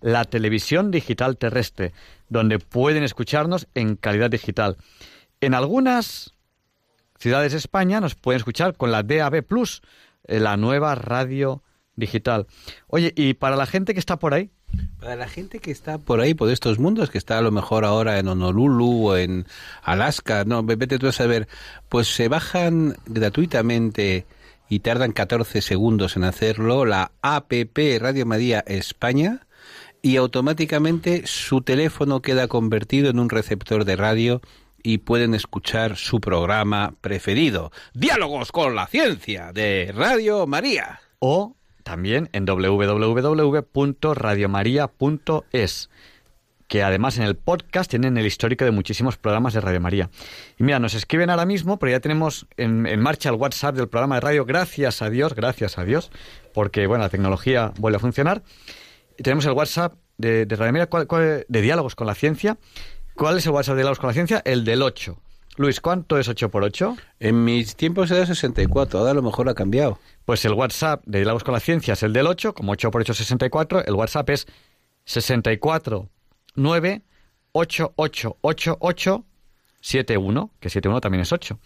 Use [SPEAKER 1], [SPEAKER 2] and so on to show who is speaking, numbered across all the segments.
[SPEAKER 1] la televisión digital terrestre donde pueden escucharnos en calidad digital. En algunas ciudades de España nos pueden escuchar con la DAB Plus, eh, la nueva radio digital. Oye, y para la gente que está por ahí,
[SPEAKER 2] para la gente que está por ahí, por estos mundos, que está a lo mejor ahora en Honolulu o en Alaska, no, vete tú a saber, pues se bajan gratuitamente y tardan 14 segundos en hacerlo la APP Radio María España y automáticamente su teléfono queda convertido en un receptor de radio y pueden escuchar su programa preferido, Diálogos con la Ciencia, de Radio María.
[SPEAKER 1] O también en www.radiomaria.es que además en el podcast tienen el histórico de muchísimos programas de Radio María. Y mira, nos escriben ahora mismo, pero ya tenemos en, en, marcha el WhatsApp del programa de radio, gracias a Dios, gracias a Dios, porque bueno, la tecnología vuelve a funcionar tenemos el WhatsApp de, de Radio de Diálogos con la Ciencia. ¿Cuál es el WhatsApp de Diálogos con la Ciencia? El del 8. Luis, ¿cuánto es 8 por 8?
[SPEAKER 2] En mis tiempos era 64, ahora a lo mejor ha cambiado.
[SPEAKER 1] Pues el WhatsApp de Diálogos con la Ciencia es el del 8, como 8 por 8 es 64, el WhatsApp es 64 9 8 8 8 8 7 1, que 7 1 también es 8.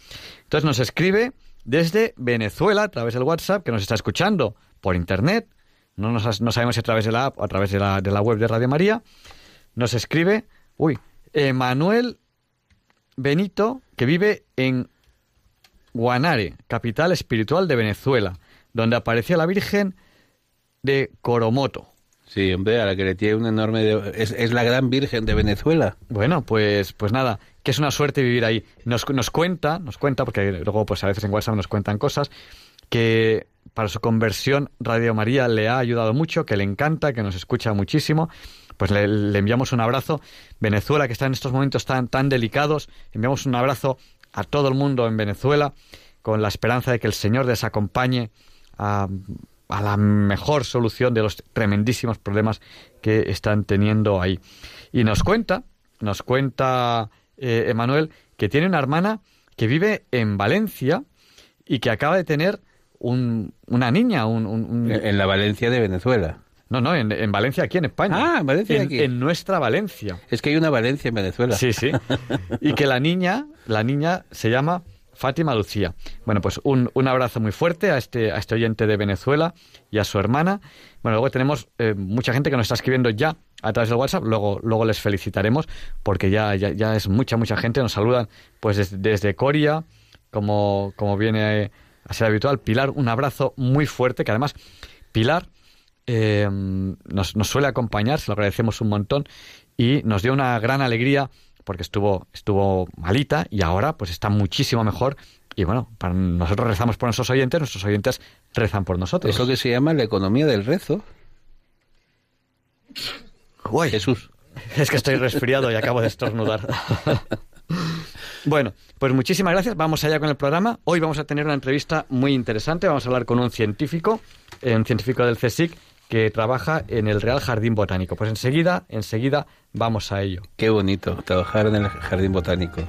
[SPEAKER 1] Entonces nos escribe desde Venezuela a través del WhatsApp, que nos está escuchando por internet, no, nos, no sabemos si a través de la app o a través de la, de la web de Radio María, nos escribe, uy, Emanuel Benito, que vive en Guanare, capital espiritual de Venezuela, donde aparecía la Virgen de Coromoto.
[SPEAKER 2] Sí, hombre, a la que le tiene un enorme... Es, es, la gran Virgen de Venezuela.
[SPEAKER 1] Bueno, pues, pues nada, que es una suerte vivir ahí. Nos, nos cuenta, nos cuenta, porque luego pues a veces en WhatsApp nos cuentan cosas, que para su conversión Radio María le ha ayudado mucho, que le encanta, que nos escucha muchísimo. Pues le, enviamos un abrazo. Venezuela, que está en estos momentos tan, tan delicados, enviamos un abrazo a todo el mundo en Venezuela, con la esperanza de que el Señor les acompañe a, la mejor solución de los tremendísimos problemas que están teniendo ahí. Y nos cuenta, nos cuenta eh, Emanuel, que tiene una hermana que vive en Valencia y que acaba de tener una niña. Un,
[SPEAKER 2] En la Valencia de Venezuela.
[SPEAKER 1] No, no, en, Valencia, aquí en España.
[SPEAKER 2] Ah, en Valencia, aquí.
[SPEAKER 1] En nuestra Valencia.
[SPEAKER 2] Es que hay una Valencia en Venezuela.
[SPEAKER 1] Sí, sí. Y que la niña, la niña se llama Fátima Lucía. Bueno, pues un, un abrazo muy fuerte a este, a este oyente de Venezuela y a su hermana. Bueno, luego tenemos eh, mucha gente que nos está escribiendo ya a través del WhatsApp. Luego, luego les felicitaremos porque ya, ya, ya es mucha, mucha gente. Nos saludan pues desde, desde Coria, como, como viene a ser habitual. Pilar, un abrazo muy fuerte, que además Pilar eh, nos, nos, suele acompañar, se lo agradecemos un montón y nos dio una gran alegría porque estuvo, estuvo malita y ahora pues está muchísimo mejor. Y bueno, para nosotros rezamos por nuestros oyentes, nuestros oyentes rezan por nosotros.
[SPEAKER 2] Eso que se llama la economía del rezo.
[SPEAKER 1] Uy, Jesús. Es que estoy resfriado y acabo de estornudar. Bueno, pues muchísimas gracias. Vamos allá con el programa. Hoy vamos a tener una entrevista muy interesante. Vamos a hablar con un científico, eh, un científico del CSIC que trabaja en el Real Jardín Botánico. Pues enseguida, enseguida vamos a ello.
[SPEAKER 2] Qué bonito trabajar en el Jardín Botánico.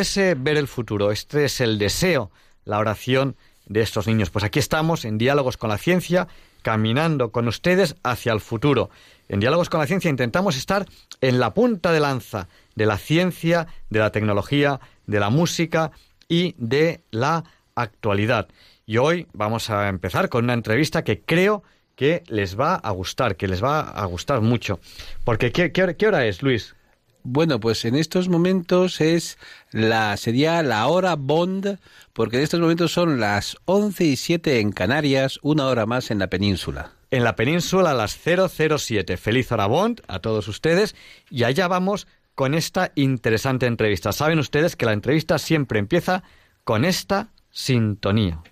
[SPEAKER 3] Pudiese ver el futuro.
[SPEAKER 1] Este es el deseo, la oración de estos niños. Pues aquí estamos en Diálogos con la Ciencia, caminando con ustedes hacia el futuro. En Diálogos con la Ciencia intentamos estar en la punta de lanza de la ciencia, de la tecnología, de la música y de la actualidad. Y hoy vamos a empezar con una entrevista que creo que les va a gustar, que les va a gustar mucho. Porque ¿qué, hora es, Luis?
[SPEAKER 2] Bueno, pues en estos momentos es la sería la hora Bond, porque en estos momentos son las 11 y 7 en Canarias, una hora más en la península.
[SPEAKER 1] En la península a las 007. Feliz hora Bond a todos ustedes y allá vamos con esta interesante entrevista. Saben ustedes que la entrevista siempre empieza con esta sintonía.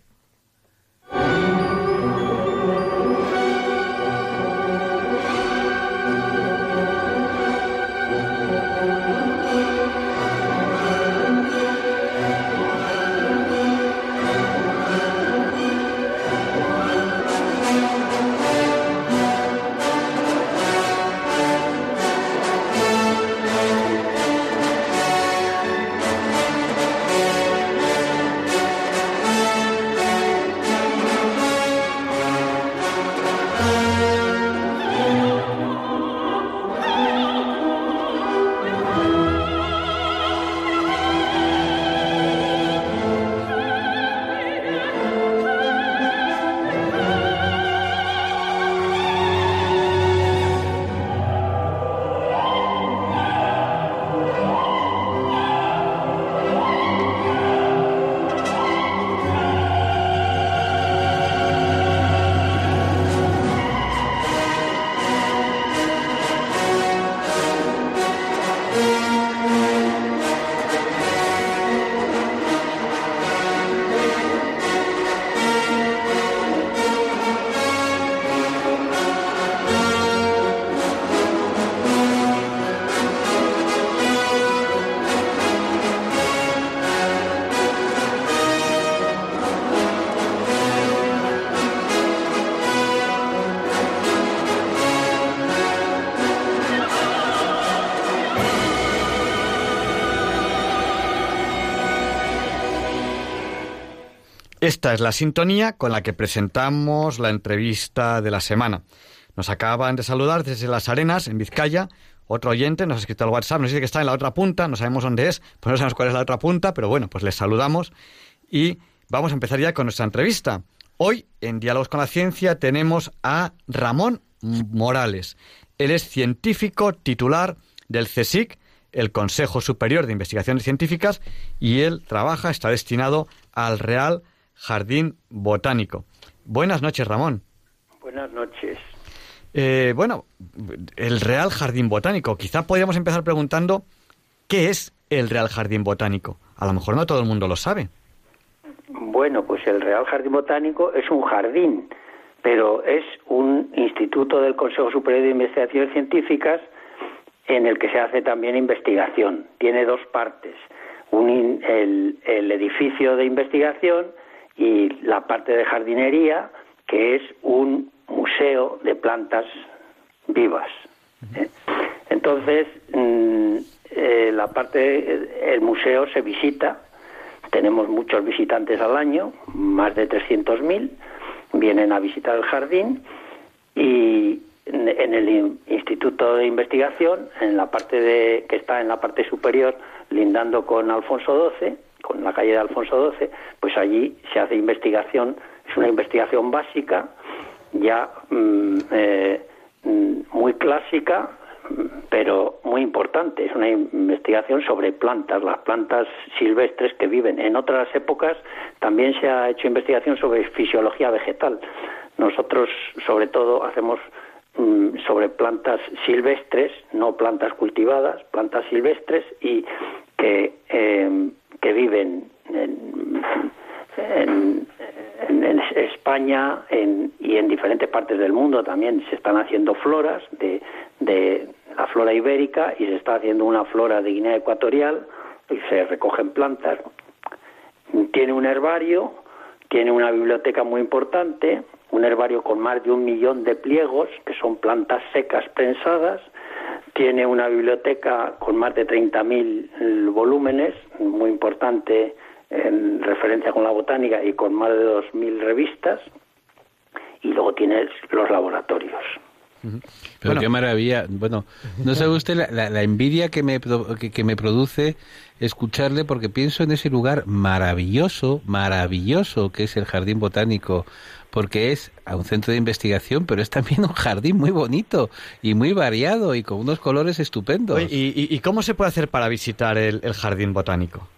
[SPEAKER 1] Esta es la sintonía con la que presentamos la entrevista de la semana. Nos acaban de saludar desde Las Arenas, en Vizcaya, otro oyente nos ha escrito al WhatsApp, nos dice que está en la otra punta, no sabemos dónde es, pues no sabemos cuál es la otra punta, pero bueno, pues les saludamos y vamos a empezar ya con nuestra entrevista. Hoy, en Diálogos con la Ciencia, tenemos a Ramón Morales. Él es científico titular del CSIC, el Consejo Superior de Investigaciones Científicas, y él trabaja, está destinado al Real Jardín Botánico. Buenas noches, Ramón.
[SPEAKER 4] Buenas noches.
[SPEAKER 1] Eh, bueno, el Real Jardín Botánico. Quizá podríamos empezar preguntando qué es el Real Jardín Botánico. A lo mejor no todo el mundo lo sabe.
[SPEAKER 4] Bueno, pues el Real Jardín Botánico es un jardín, pero es un instituto del Consejo Superior de Investigaciones Científicas en el que se hace también investigación. Tiene dos partes. Un, el, el edificio de investigación y la parte de jardinería, que es un museo de plantas vivas. ¿eh? Entonces, mm, eh, la parte, el museo se visita, tenemos muchos visitantes al año, más de 300.000, vienen a visitar el jardín y en el Instituto de Investigación, en la parte de, que está en la parte superior, lindando con Alfonso XII, con la calle de Alfonso XII, pues allí se hace investigación, es una investigación básica, ya mm, eh, mm, muy clásica, pero muy importante. Es una investigación sobre plantas, las plantas silvestres que viven. En otras épocas también se ha hecho investigación sobre fisiología vegetal. Nosotros, sobre todo, hacemos mm, sobre plantas silvestres, no plantas cultivadas, plantas silvestres y que, em, que viven en, en, España y en diferentes partes del mundo también se están haciendo floras de, de la flora ibérica y se está haciendo una flora de Guinea Ecuatorial y se recogen plantas. Tiene un herbario, tiene una biblioteca muy importante, un herbario con más de un millón de pliegos, que son plantas secas prensadas, tiene una biblioteca con más de 30.000 volúmenes, muy importante en referencia con la botánica y con más de 2.000 revistas, y luego tiene los laboratorios.
[SPEAKER 2] Pero qué maravilla. Bueno, no sabe usted la, envidia que me, que, me produce escucharle porque pienso en ese lugar maravilloso, maravilloso que es el Jardín Botánico, porque es un centro de investigación, pero es también un jardín muy bonito y muy variado y con unos colores estupendos.
[SPEAKER 1] ¿Y, cómo se puede hacer para visitar el, el Jardín Botánico?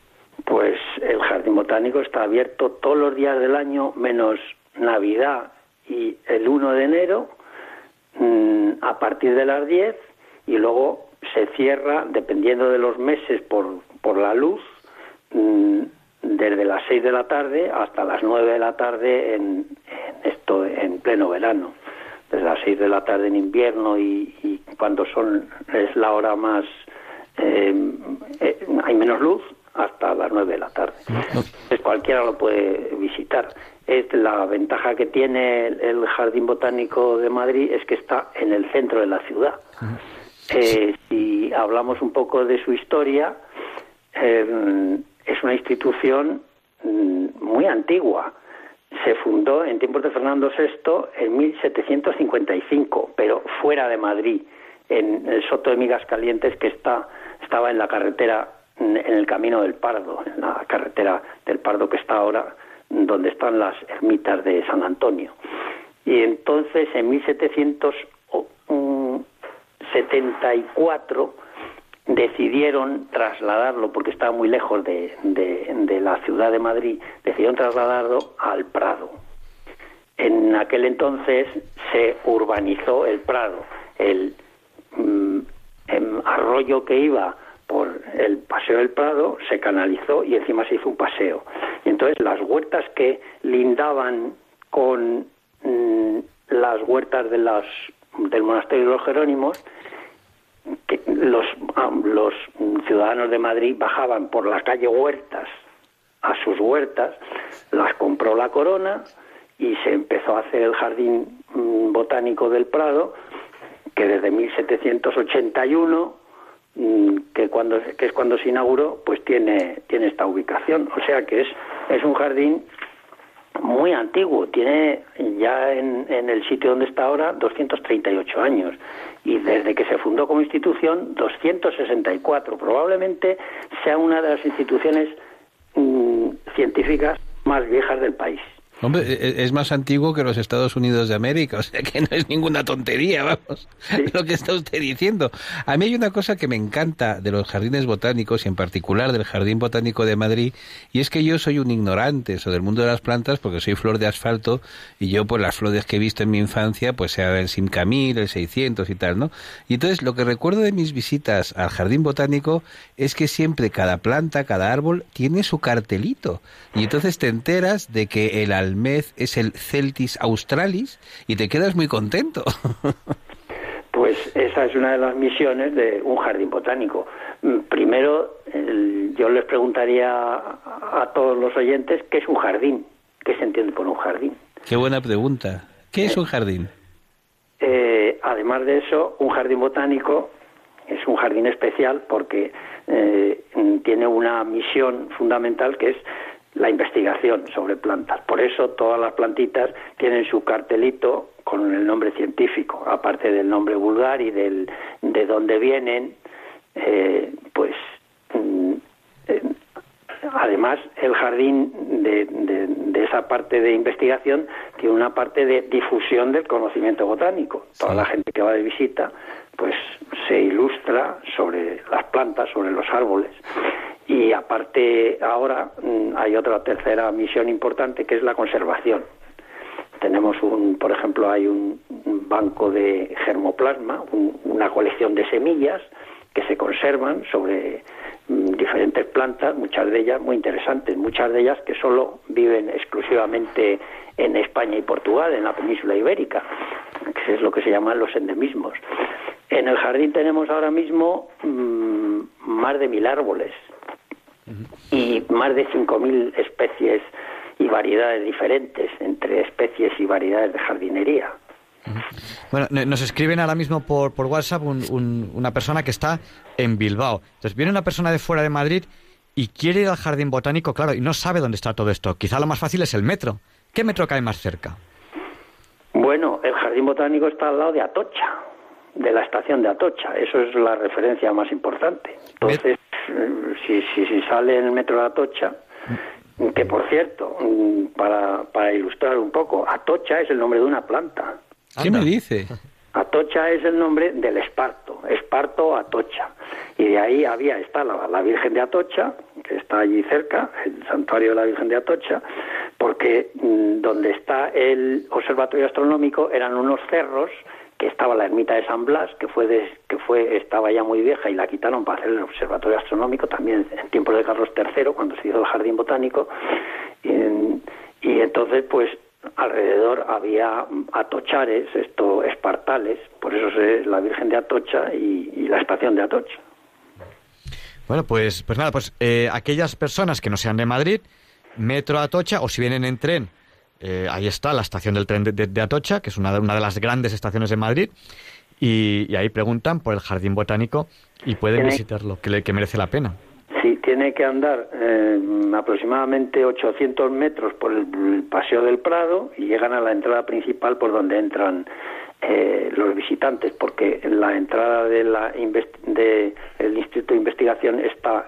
[SPEAKER 4] Pues el Jardín Botánico está abierto todos los días del año, menos Navidad y el 1 de enero Mm, a partir de las 10 y luego se cierra, dependiendo de los meses, por, por la luz, mm, desde las 6 de la tarde hasta las 9 de la tarde en, esto en pleno verano. Desde las 6 de la tarde en invierno y, cuando son es la hora más eh, eh, hay menos luz hasta las 9 de la tarde. Pues cualquiera lo puede visitar la ventaja que tiene el Jardín Botánico de Madrid es que está en el centro de la ciudad. Eh, si hablamos un poco de su historia, eh, es una institución mm, muy antigua. Se fundó en tiempos de Fernando VI en 1755, pero fuera de Madrid, en el Soto de Migas Calientes, que está, estaba en la carretera, en el Camino del Pardo, en la carretera del Pardo que está ahora donde están las ermitas de San Antonio. Y entonces en 1774 decidieron trasladarlo, porque estaba muy lejos de, la ciudad de Madrid, decidieron trasladarlo al Prado. En aquel entonces se urbanizó el Prado, el mm, arroyo que iba por el Paseo del Prado se canalizó y encima se hizo un paseo. Y entonces las huertas que lindaban con mm, las huertas de las, del monasterio de los Jerónimos, que los, ah, los ciudadanos de Madrid bajaban por la calle Huertas a sus huertas, las compró la corona y se empezó a hacer el jardín mm, botánico del Prado, que desde 1781 Mm, que cuando que es cuando se inauguró pues tiene tiene esta ubicación. O sea que es es un jardín muy antiguo. Tiene ya en, en el sitio donde está ahora 238 años. Y desde que se fundó como institución 264 probablemente sea una de las instituciones mm, científicas más viejas del país
[SPEAKER 2] Hombre, e, e, es más antiguo que los Estados Unidos de América, o sea que no es ninguna tontería, vamos, lo que está usted diciendo. A mí hay una cosa que me encanta de los jardines botánicos y en particular del Jardín Botánico de Madrid, y es que yo soy un ignorante sobre el mundo de las plantas porque soy flor de asfalto y yo pues las flores que he visto en mi infancia, pues sea el Simcamil, el 600 y tal, ¿no? Y entonces lo que recuerdo de mis visitas al Jardín Botánico es que siempre cada planta, cada árbol tiene su cartelito. Y entonces te enteras de que el mes es el Celtis australis y te quedas muy contento.
[SPEAKER 4] Pues esa es una de las misiones de un jardín botánico. Mm, primero, yo les preguntaría a, todos los oyentes qué es un jardín, qué se entiende por un jardín.
[SPEAKER 2] Qué buena pregunta. ¿Qué es un jardín?
[SPEAKER 4] Eh, además de eso, un jardín botánico es un jardín especial porque eh, tiene una misión fundamental que es la investigación sobre plantas. Por eso todas las plantitas tienen su cartelito con el nombre científico, aparte del nombre vulgar y del, de dónde vienen, eh, pues mm, eh, además el jardín de, de, esa parte de investigación tiene una parte de difusión del conocimiento botánico. Toda la gente que va de visita, pues se ilustra sobre las plantas, sobre los árboles. Y aparte, ahora mm, hay otra tercera misión importante que es la conservación. Tenemos un, por ejemplo, hay un, banco de germoplasma, una colección de semillas que se conservan sobre mm, diferentes plantas, muchas de ellas muy interesantes, muchas de ellas que solo viven exclusivamente en España y Portugal, en la península ibérica, que es lo que se llaman los endemismos. En el jardín tenemos ahora mismo mm, más de mil árboles y más de cinco mil especies y variedades diferentes entre especies y variedades de jardinería.
[SPEAKER 1] Bueno, nos escriben ahora mismo por, por WhatsApp una persona que está en Bilbao. Entonces viene una persona de fuera de Madrid y quiere ir al jardín botánico, claro, y no sabe dónde está todo esto. Quizá lo más fácil es el metro. ¿Qué metro cae más cerca?
[SPEAKER 4] Bueno, el jardín botánico está al lado de Atocha, de la estación de Atocha. Eso es la referencia más importante. Entonces, si, si, si sale en el metro de Atocha, que por cierto, para, para ilustrar un poco, Atocha es el nombre de una planta.
[SPEAKER 2] ¿Qué me dice?
[SPEAKER 4] Atocha es el nombre del esparto, esparto Atocha. Y de ahí había, está la, la, Virgen de Atocha, que está allí cerca, el santuario de la Virgen de Atocha, porque mm, donde está el observatorio astronómico eran unos cerros que estaba la ermita de San Blas, que fue que fue estaba ya muy vieja y la quitaron para hacer el observatorio astronómico también en tiempos de Carlos III cuando se hizo el jardín botánico y entonces pues alrededor había atochares, esto espartales, por eso es la Virgen de Atocha y, la estación de Atocha.
[SPEAKER 1] Bueno, pues, pues nada, pues eh, aquellas personas que no sean de Madrid, Metro Atocha, o si vienen en tren, eh, ahí está la estación del tren de, Atocha, que es una de, una de las grandes estaciones de Madrid, y, ahí preguntan por el jardín botánico y pueden visitarlo, que, que merece la pena.
[SPEAKER 4] Sí, tiene que andar eh, aproximadamente 800 metros por el, Paseo del Prado y llegan a la entrada principal por donde entran eh, los visitantes, porque la entrada de la de el Instituto de Investigación está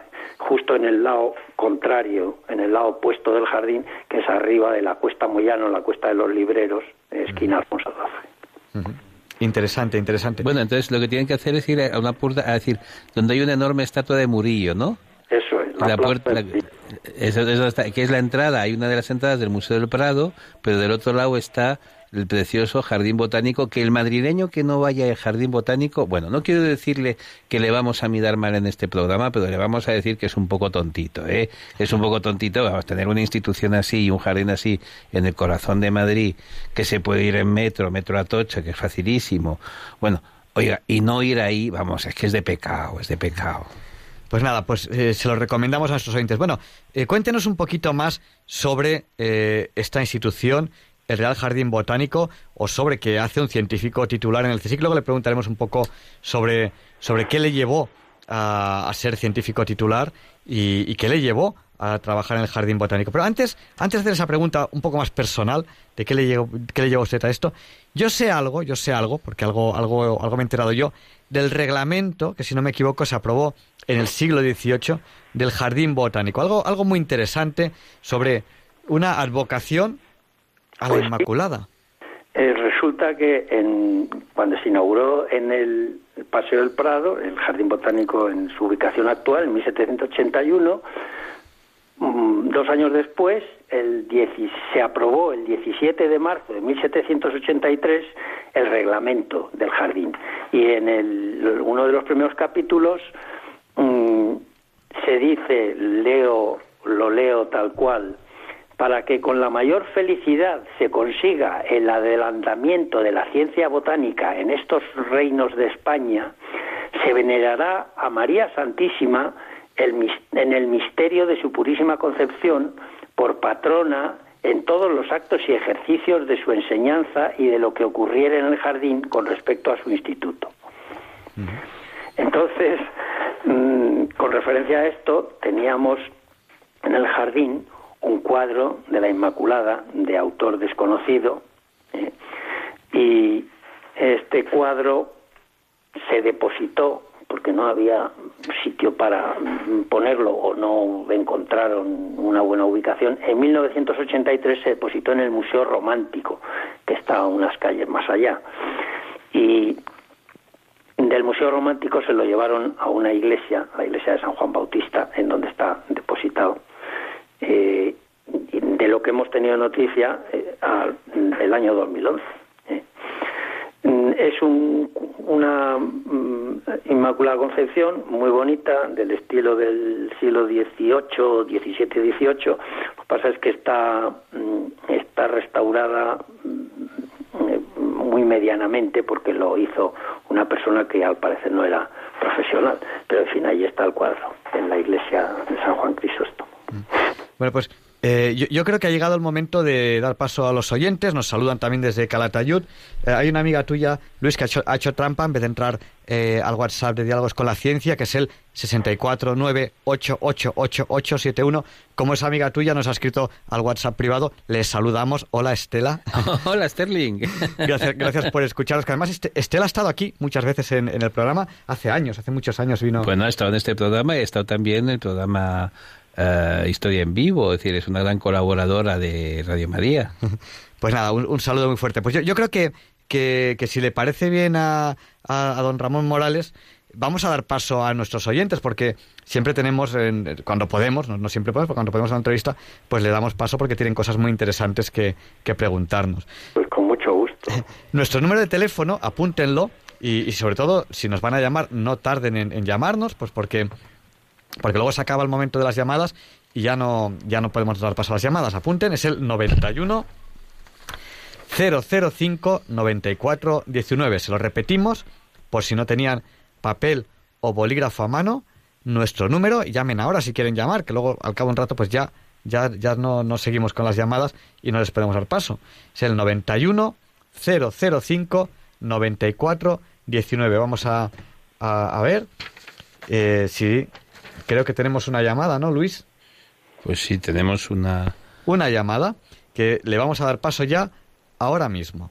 [SPEAKER 4] justo en el lado contrario, en el lado opuesto del jardín, que es arriba de la Cuesta Moyano, la Cuesta de los Libreros, esquina Alfonso XII.
[SPEAKER 1] Interesante, interesante.
[SPEAKER 2] Bueno, entonces lo que tienen que hacer es ir a una puerta, a decir, donde hay una enorme estatua de Murillo, ¿no?
[SPEAKER 4] Eso es.
[SPEAKER 2] La, puerta, que es la entrada, hay una de las entradas del Museo del Prado, pero del otro lado está el precioso jardín botánico, que el madrileño que no vaya al jardín botánico, bueno, no quiero decirle que le vamos a mirar mal en este programa, pero le vamos a decir que es un poco tontito, ¿eh? Es un poco tontito, vamos tener una institución así y un jardín así en el corazón de Madrid, que se puede ir en metro, metro a Tocha, que es facilísimo. Bueno, oiga, y no ir ahí, vamos, es que es de pecado, es de pecado.
[SPEAKER 1] Pues nada, pues eh, se lo recomendamos a nuestros oyentes. Bueno, eh, cuéntenos un poquito más sobre eh, esta institución, el Real Jardín Botánico, o sobre qué hace un científico titular en el CSIC. Luego le preguntaremos un poco sobre, sobre qué le llevó a, ser científico titular y, qué le llevó a trabajar en el Jardín Botánico. Pero antes, antes de hacer esa pregunta un poco más personal de qué le llevó, qué le llevó usted a esto, yo sé algo, yo sé algo, porque algo, algo, algo me he enterado yo, del reglamento que, si no me equivoco, se aprobó en el siglo XVIII del jardín botánico. Algo, algo muy interesante sobre una advocación a pues Inmaculada.
[SPEAKER 4] Eh, resulta que en, cuando se inauguró en el Paseo del Prado, el Jardín Botánico en su ubicación actual, en 1781, mm, dos años después, el se aprobó el 17 de marzo de 1783 el reglamento del jardín. Y en el, uno de los primeros capítulos Mm, se dice, leo, lo leo tal cual, para que con la mayor felicidad se consiga el adelantamiento de la ciencia botánica en estos reinos de España, se venerará a María Santísima en el misterio de su purísima concepción por patrona en todos los actos y ejercicios de su enseñanza y de lo que ocurriera en el jardín con respecto a su instituto. Entonces, mm, con referencia a esto, teníamos en el jardín un cuadro de la Inmaculada de autor desconocido ¿eh? y este cuadro se depositó porque no había sitio para ponerlo o no encontraron una buena ubicación, en 1983 se depositó en el Museo Romántico, que está unas calles más allá. Y del Museo Romántico se lo llevaron a una iglesia, la iglesia de San Juan Bautista, en donde está depositado. Eh, de lo que hemos tenido noticia eh, el año 2011. ¿eh? Mm, es una mm, Inmaculada Concepción muy bonita, del estilo del siglo XVIII, XVII, XVIII. Lo que pasa es que está, mm, está restaurada muy medianamente porque lo hizo una persona que al parecer no era profesional. Pero en fin, ahí está el cuadro, en la iglesia de San Juan Crisóstomo.
[SPEAKER 1] Bueno, pues eh, yo, creo que ha llegado el momento de dar paso a los oyentes. Nos saludan también desde Calatayud. Eh, hay una amiga tuya, Luis, que ha hecho, trampa en vez de entrar eh, al WhatsApp de Diálogos con la Ciencia, que es el 649888871. Como es amiga tuya, nos ha escrito al WhatsApp privado. Les saludamos. Hola, Estela.
[SPEAKER 2] Hola, Sterling.
[SPEAKER 1] gracias, gracias por escucharnos. Que además este, Estela ha estado aquí muchas veces en, en, el programa. Hace años, hace muchos años vino.
[SPEAKER 2] Pues no, ha estado en este programa y ha estado también en el programa uh, Historia en Vivo, es decir, es una gran colaboradora de Radio María.
[SPEAKER 1] Pues nada, un, saludo muy fuerte. Pues yo, yo creo que, que, si le parece bien a, a, don Ramón Morales, vamos a dar paso a nuestros oyentes, porque siempre tenemos, cuando podemos, no, siempre podemos, pero cuando podemos una entrevista, pues le damos paso porque tienen cosas muy interesantes que, que preguntarnos.
[SPEAKER 4] Pues con mucho gusto.
[SPEAKER 1] Nuestro número de teléfono, apúntenlo, y, sobre todo, si nos van a llamar, no tarden en, en llamarnos, pues porque porque luego se acaba el momento de las llamadas y ya no, ya no podemos dar paso a las llamadas. Apunten, es el 91 005 94 19. Se lo repetimos por si no tenían papel o bolígrafo a mano, nuestro número y llamen ahora si quieren llamar, que luego al cabo de un rato pues ya, ya, ya no, no seguimos con las llamadas y no les podemos dar paso. Es el 91 005 94 19. Vamos a, a, ver eh, si Creo que tenemos una llamada, ¿no, Luis?
[SPEAKER 2] Pues sí, tenemos una...
[SPEAKER 1] Una llamada que le vamos a dar paso ya ahora mismo.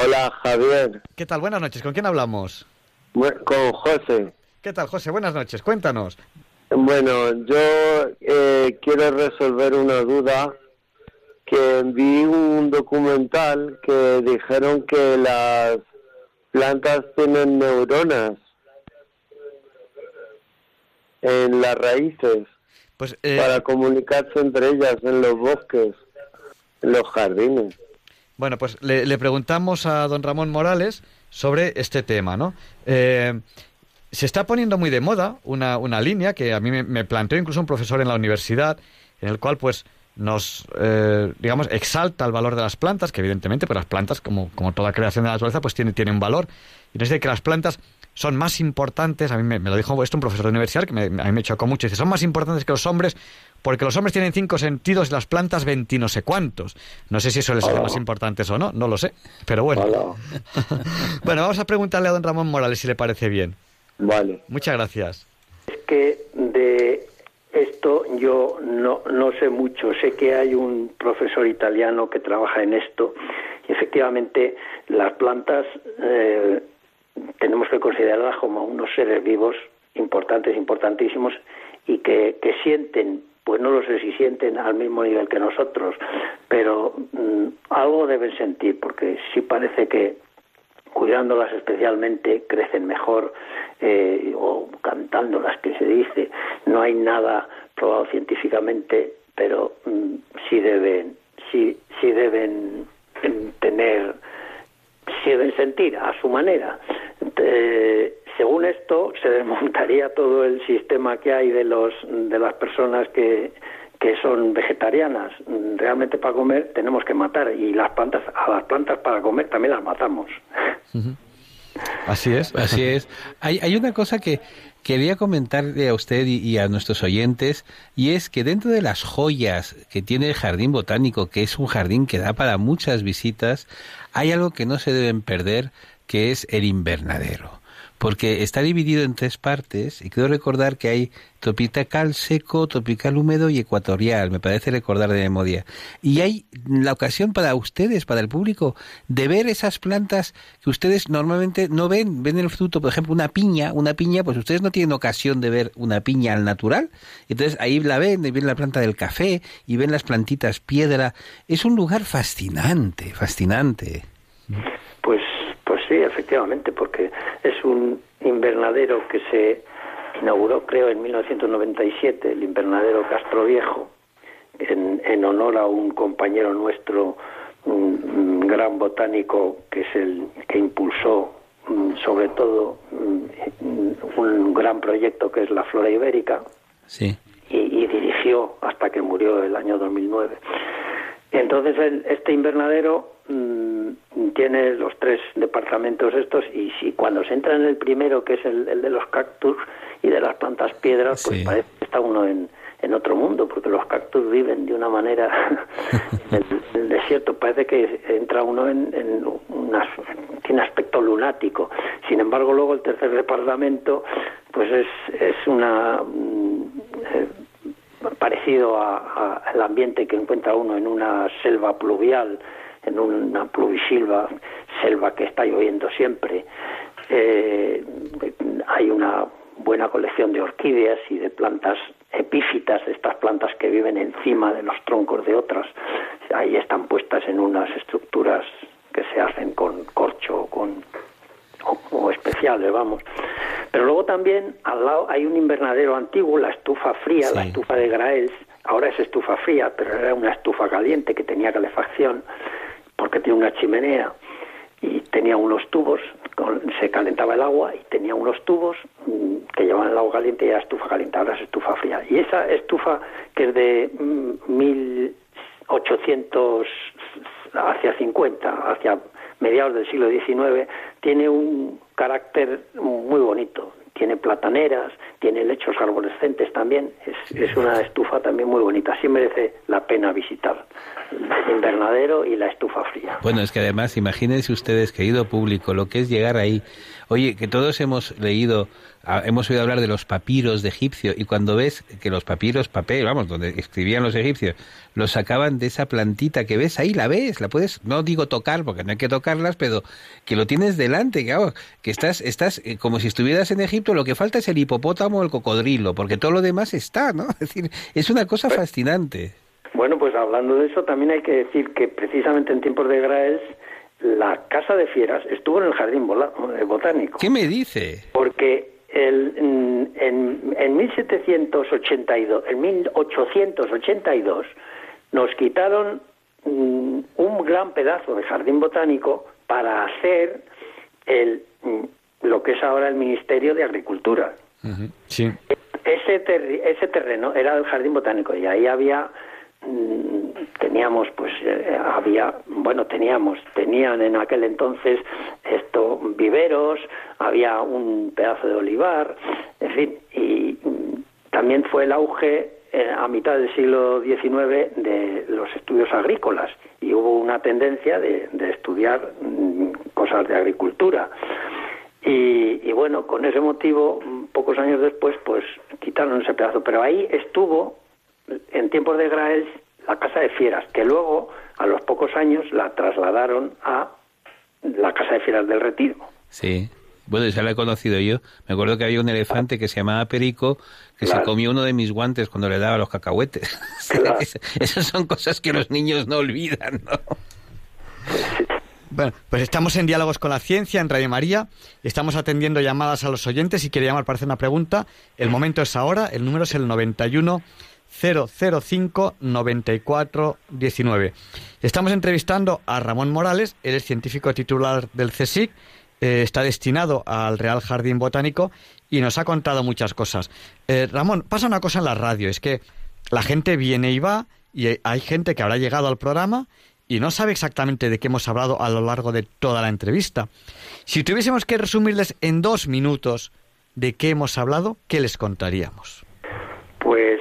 [SPEAKER 5] Hola, Javier.
[SPEAKER 1] ¿Qué tal? Buenas noches. ¿Con quién hablamos?
[SPEAKER 5] con José.
[SPEAKER 1] ¿Qué tal, José? Buenas noches. Cuéntanos.
[SPEAKER 5] Bueno, yo eh, quiero resolver una duda que vi un documental que dijeron que las plantas tienen neuronas en las raíces
[SPEAKER 1] pues, eh,
[SPEAKER 5] para comunicarse entre ellas en los bosques, en los jardines.
[SPEAKER 1] Bueno, pues le, preguntamos a don Ramón Morales sobre este tema, ¿no? Eh, se está poniendo muy de moda una, una línea que a mí me, planteó incluso un profesor en la universidad, en el cual pues nos, eh, digamos, exalta el valor de las plantas, que evidentemente, pues las plantas, como, como toda creación de la naturaleza, pues tienen, tienen valor. Y nos dice que las plantas son más importantes, a mí me, lo dijo esto un profesor de universidad que a mí me chocó mucho, dice, son más importantes que los hombres porque los hombres tienen cinco sentidos y las plantas veinti no sé cuántos. No sé si eso les es más importantes o no, no lo sé, pero bueno. bueno, vamos a preguntarle a don Ramón Morales si le parece bien.
[SPEAKER 5] Vale.
[SPEAKER 1] Muchas gracias.
[SPEAKER 4] Es que de esto yo no, no sé mucho. Sé que hay un profesor italiano que trabaja en esto y efectivamente las plantas eh, tenemos que considerarlas como unos seres vivos importantes, importantísimos y que, sienten, pues no lo sé si sienten al mismo nivel que nosotros, pero mm, algo deben sentir porque sí parece que cuidándolas especialmente crecen mejor eh, o cantándolas que se dice. No hay nada probado científicamente pero mm, sí deben sí sí deben tener deben sentir a su manera eh, según esto, se desmontaría todo el sistema que hay de, los, de las personas que, que son vegetarianas. Realmente para comer tenemos que matar y las plantas, a las plantas para comer también las matamos.
[SPEAKER 1] Así es.
[SPEAKER 2] Así es. Hay, hay una cosa que quería comentarle a usted y, a nuestros oyentes, y es que dentro de las joyas que tiene el Jardín Botánico, que es un jardín que da para muchas visitas, hay algo que no se deben perder, que es el invernadero. Porque está dividido en tres partes y quiero recordar que hay tropical seco, tropical húmedo y ecuatorial, me parece recordar de memoria. Y hay la ocasión para ustedes, para el público, de ver esas plantas que ustedes normalmente no ven, ven el fruto, por ejemplo, una piña, una piña, pues ustedes no tienen ocasión de ver una piña al natural, entonces ahí la ven, y ven la planta del café y ven las plantitas piedra. Es un lugar fascinante, fascinante.
[SPEAKER 4] Pues, sí, efectivamente, porque es un invernadero que se inauguró, creo, en 1997, el invernadero Castro Viejo, en, en honor a un compañero nuestro, un, gran botánico que es el que impulsó mm, sobre todo mm, un gran proyecto que es la flora ibérica
[SPEAKER 2] sí.
[SPEAKER 4] y, y, dirigió hasta que murió el año 2009. Entonces el, este invernadero mmm, tiene los tres departamentos estos y si cuando se entra en el primero que es el, el de los cactus y de las plantas piedras pues
[SPEAKER 2] Sí.
[SPEAKER 4] parece que está uno en, en otro mundo porque los cactus viven de una manera en el, en el desierto parece que entra uno en, en tiene aspecto lunático sin embargo luego el tercer departamento pues es es una mm, eh, parecido a- a- al ambiente que encuentra uno en una selva pluvial, en una pluvisilva, selva que está lloviendo siempre. Eh, hay una buena colección de orquídeas y de plantas epífitas, de estas plantas que viven encima de los troncos de otras. Ahí están puestas en unas estructuras que se hacen con corcho o con o, o especiales, vamos. Pero luego también al lado hay un invernadero antiguo, la estufa fría, la estufa de Graels. Ahora es estufa fría, pero era una estufa caliente que tenía calefacción porque tiene una chimenea y tenía unos tubos, se calentaba el agua y tenía unos tubos mm, que llevaban el agua caliente y era estufa caliente, ahora es estufa fría. Y esa estufa que es de mm, 1800 hacia 50, hacia mediados del siglo XIX, tiene un carácter muy bonito. Tiene plataneras, tiene lechos arborescentes también. Es, es una estufa también muy bonita. Sí merece la pena visitar el invernadero y la estufa fría.
[SPEAKER 2] Bueno, es que además, imagínense ustedes, querido público, lo que es llegar ahí. Oye, que todos hemos leído, ah, hemos oído hablar de los papiros de egipcio, y cuando ves que los papiros, papel, vamos, donde escribían los egipcios, los sacaban de esa plantita que ves ahí, la ves, la puedes, no digo tocar, porque no hay que tocarlas, pero que lo tienes delante, que, que estás, estás eh, como si estuvieras en Egipto, lo que falta es el hipopótamo o el cocodrilo, porque todo lo demás está, ¿no? Es decir, es una cosa fascinante.
[SPEAKER 4] Bueno, pues hablando de eso, también hay que decir que precisamente en tiempos de Graels, la Casa de Fieras estuvo en el Jardín eh, Botánico.
[SPEAKER 2] ¿Qué me dice?
[SPEAKER 4] Porque el, en, en, en 1782, en 1882, nos quitaron mm, un gran pedazo de jardín botánico para hacer el, mm, lo que es ahora el Ministerio de Agricultura.
[SPEAKER 1] Sí.
[SPEAKER 4] Ese, ese terreno era el jardín botánico y ahí había mm, teníamos pues eh, había bueno teníamos tenían en aquel entonces esto viveros había un pedazo de olivar en fin y mm, también fue el auge eh, a mitad del siglo XIX de los estudios agrícolas y hubo una tendencia de, estudiar mm, cosas de agricultura y, y bueno, con ese motivo, mm, pocos años después, pues quitaron ese pedazo. Pero ahí estuvo, en tiempos de Graels, la Casa de Fieras, que luego, a los pocos años, la trasladaron a la Casa de Fieras del Retiro.
[SPEAKER 2] Sí. Bueno, esa la he conocido yo. Me acuerdo que había un elefante que se llamaba Perico que se comió uno de mis guantes cuando le daba los cacahuetes.
[SPEAKER 4] Claro.
[SPEAKER 2] Esas son cosas que los niños no olvidan, ¿no?
[SPEAKER 1] Bueno, pues estamos en Diálogos con la Ciencia, en Radio María. Estamos atendiendo llamadas a los oyentes. Si quiere llamar para hacer una pregunta, el momento es ahora. El número es el 91 005 94 19. Estamos entrevistando a Ramón Morales. Él es científico titular del CSIC. eh, está destinado al Real Jardín Botánico y nos ha contado muchas cosas. Eh, Ramón, pasa una cosa en la radio. Es que la gente viene y va y hay- gente que habrá llegado al programa y no sabe exactamente de qué hemos hablado a lo largo de toda la entrevista. Si tuviésemos que resumirles en dos minutos de qué hemos hablado, ¿qué les contaríamos?
[SPEAKER 4] Pues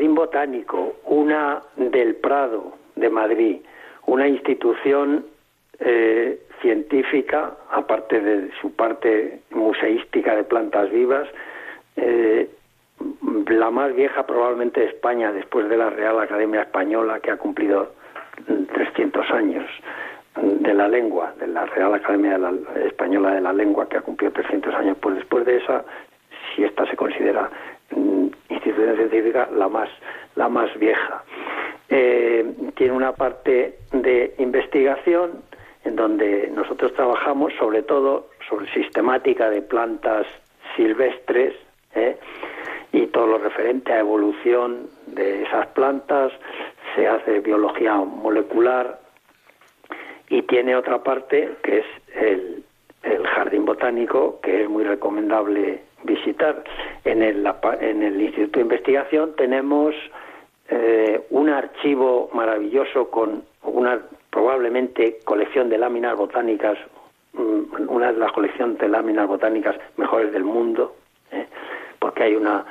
[SPEAKER 4] Jardín Botánico, una del Prado de Madrid, una institución eh, científica, aparte de su parte museística de plantas vivas, eh, la más vieja probablemente de España, después de la Real Academia Española, que ha cumplido 300 años de la lengua, de la Real Academia Española de la Lengua, que ha cumplido 300 años, pues después de esa, si esta se considera mm, institución científica, la más, la más vieja. Eh, tiene una parte de investigación en donde nosotros trabajamos sobre todo sobre sistemática de plantas silvestres ¿eh? y todo lo referente a evolución de esas plantas, se hace biología molecular y tiene otra parte que es el, jardín botánico que es muy recomendable visitar. En el, en el Instituto de Investigación tenemos eh, un archivo maravilloso con una probablemente colección de láminas botánicas, mm, una de las colecciones de láminas botánicas mejores del mundo, ¿eh? porque hay una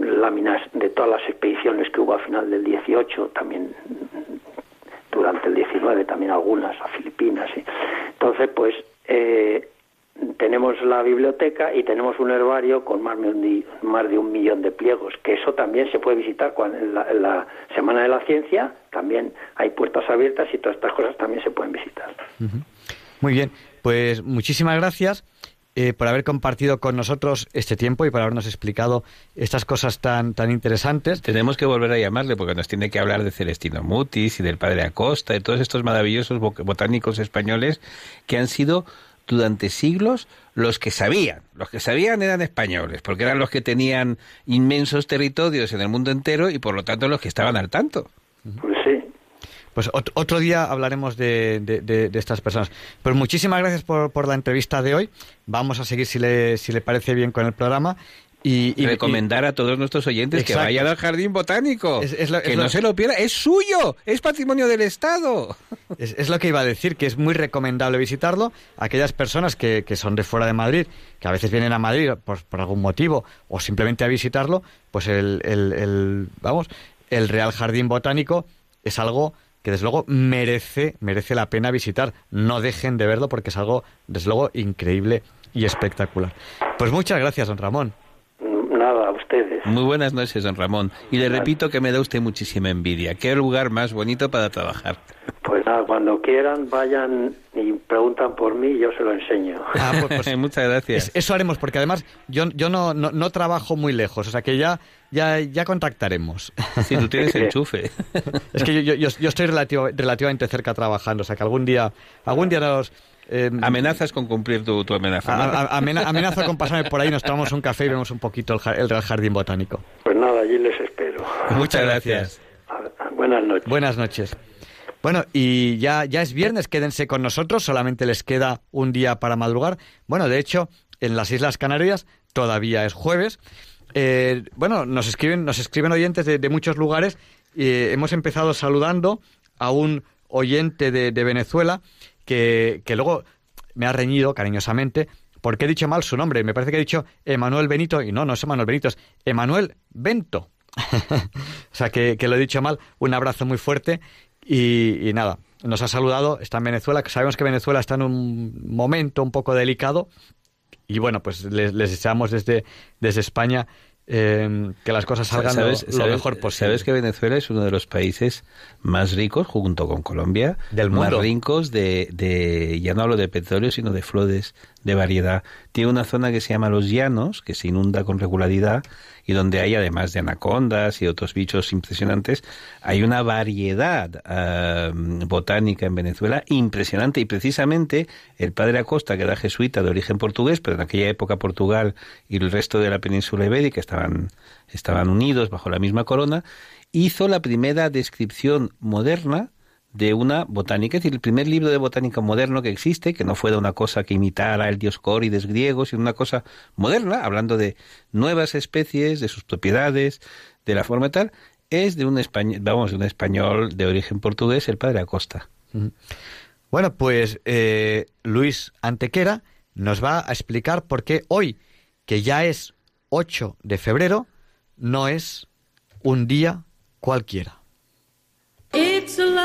[SPEAKER 4] láminas de todas las expediciones que hubo a final del 18, también durante el 19 también algunas a Filipinas. Entonces, pues eh, tenemos la biblioteca y tenemos un herbario con más de, un, más de un millón de pliegos, que eso también se puede visitar cuando, en, la, Semana de la Ciencia, también hay puertas abiertas y todas estas cosas también se pueden visitar.
[SPEAKER 1] Muy bien, pues muchísimas gracias. Eh, por haber compartido con nosotros este tiempo y por habernos explicado estas cosas tan, tan interesantes.
[SPEAKER 2] Tenemos que volver a llamarle porque nos tiene que hablar de Celestino Mutis y del padre Acosta y todos estos maravillosos botánicos españoles que han sido durante siglos los que sabían. Los que sabían eran españoles, porque eran los que tenían inmensos territorios en el mundo entero y por lo tanto los que estaban al tanto.
[SPEAKER 4] Pues sí,
[SPEAKER 1] pues otro día hablaremos de, estas personas. Pues muchísimas gracias por, la entrevista de hoy. Vamos a seguir, si le, si le parece bien, con el programa.
[SPEAKER 2] Y, recomendar a todos nuestros oyentes que vayan al jardín botánico, que no se lo pierda, es suyo, es patrimonio del Estado.
[SPEAKER 1] Es, lo que iba a decir, que es muy recomendable visitarlo. Aquellas personas que, son de fuera de Madrid, que a veces vienen a Madrid por, por algún motivo o simplemente a visitarlo, pues el, el, vamos, el Real Jardín Botánico es algo que desde luego merece, merece la pena visitar. No dejen de verlo porque es algo, desde luego, increíble y espectacular. Pues muchas gracias, don Ramón.
[SPEAKER 4] Ustedes.
[SPEAKER 2] Muy buenas noches, don Ramón. Y le repito que me da usted muchísima envidia. Qué lugar más bonito para trabajar.
[SPEAKER 4] Pues nada, cuando quieran, vayan y preguntan por mí y yo se lo enseño.
[SPEAKER 2] Ah, pues, pues Muchas gracias.
[SPEAKER 1] eso haremos, porque además yo, yo no, no, trabajo muy lejos, o sea que ya, ya, ya contactaremos.
[SPEAKER 2] Si tú tienes enchufe.
[SPEAKER 1] Es que yo, yo, yo estoy relativamente cerca trabajando, o sea que algún día, algún día nos
[SPEAKER 2] eh, Amenazas con cumplir tu, amenaza.
[SPEAKER 1] amenaza con pasarme por ahí, nos tomamos un café y vemos un poquito el, Real Jardín Botánico.
[SPEAKER 4] Pues nada, allí les espero.
[SPEAKER 1] Muchas gracias.
[SPEAKER 4] Buenas noches.
[SPEAKER 1] Buenas noches. Bueno, y ya, ya es viernes, quédense con nosotros, solamente les queda un día para madrugar. Bueno, de hecho, en las Islas Canarias todavía es jueves. Eh, bueno, nos escriben, nos escriben oyentes de, muchos lugares. y hemos empezado saludando a un oyente de Venezuela que, luego me ha reñido cariñosamente porque he dicho mal su nombre. Me parece que he dicho Emanuel Benito y no, no es Emanuel Benito, es Emanuel Bento. o sea que, lo he dicho mal. Un abrazo muy fuerte y, nada, nos ha saludado, está en Venezuela, que sabemos que Venezuela está en un momento un poco delicado y bueno, pues les, les deseamos desde, desde España eh, que las cosas salgan lo, mejor posible.
[SPEAKER 2] Sabes que Venezuela es uno de los países más ricos, junto con Colombia,
[SPEAKER 1] del mundo.
[SPEAKER 2] más ricos de, de, ya no hablo de petróleo, sino de flores de variedad. Tiene una zona que se llama Los Llanos, que se inunda con regularidad y donde hay, además de anacondas y otros bichos impresionantes, hay una variedad botánica en Venezuela impresionante. Y precisamente el padre Acosta, que era jesuita de origen portugués, pero en aquella época Portugal y el resto de la península ibérica estaban, estaban unidos bajo la misma corona, hizo la primera descripción moderna de una botánica, es decir, el primer libro de botánica moderno que existe, que no fuera una cosa que imitara el Dioscórides griego, sino una cosa moderna, hablando de nuevas especies, de sus propiedades, de la forma tal, es de un español, vamos, de un español de origen portugués, el padre Acosta.
[SPEAKER 1] Bueno, pues eh, Luis Antequera nos va a explicar por qué hoy, que ya es 8 de febrero, no es un día cualquiera.
[SPEAKER 6] It's a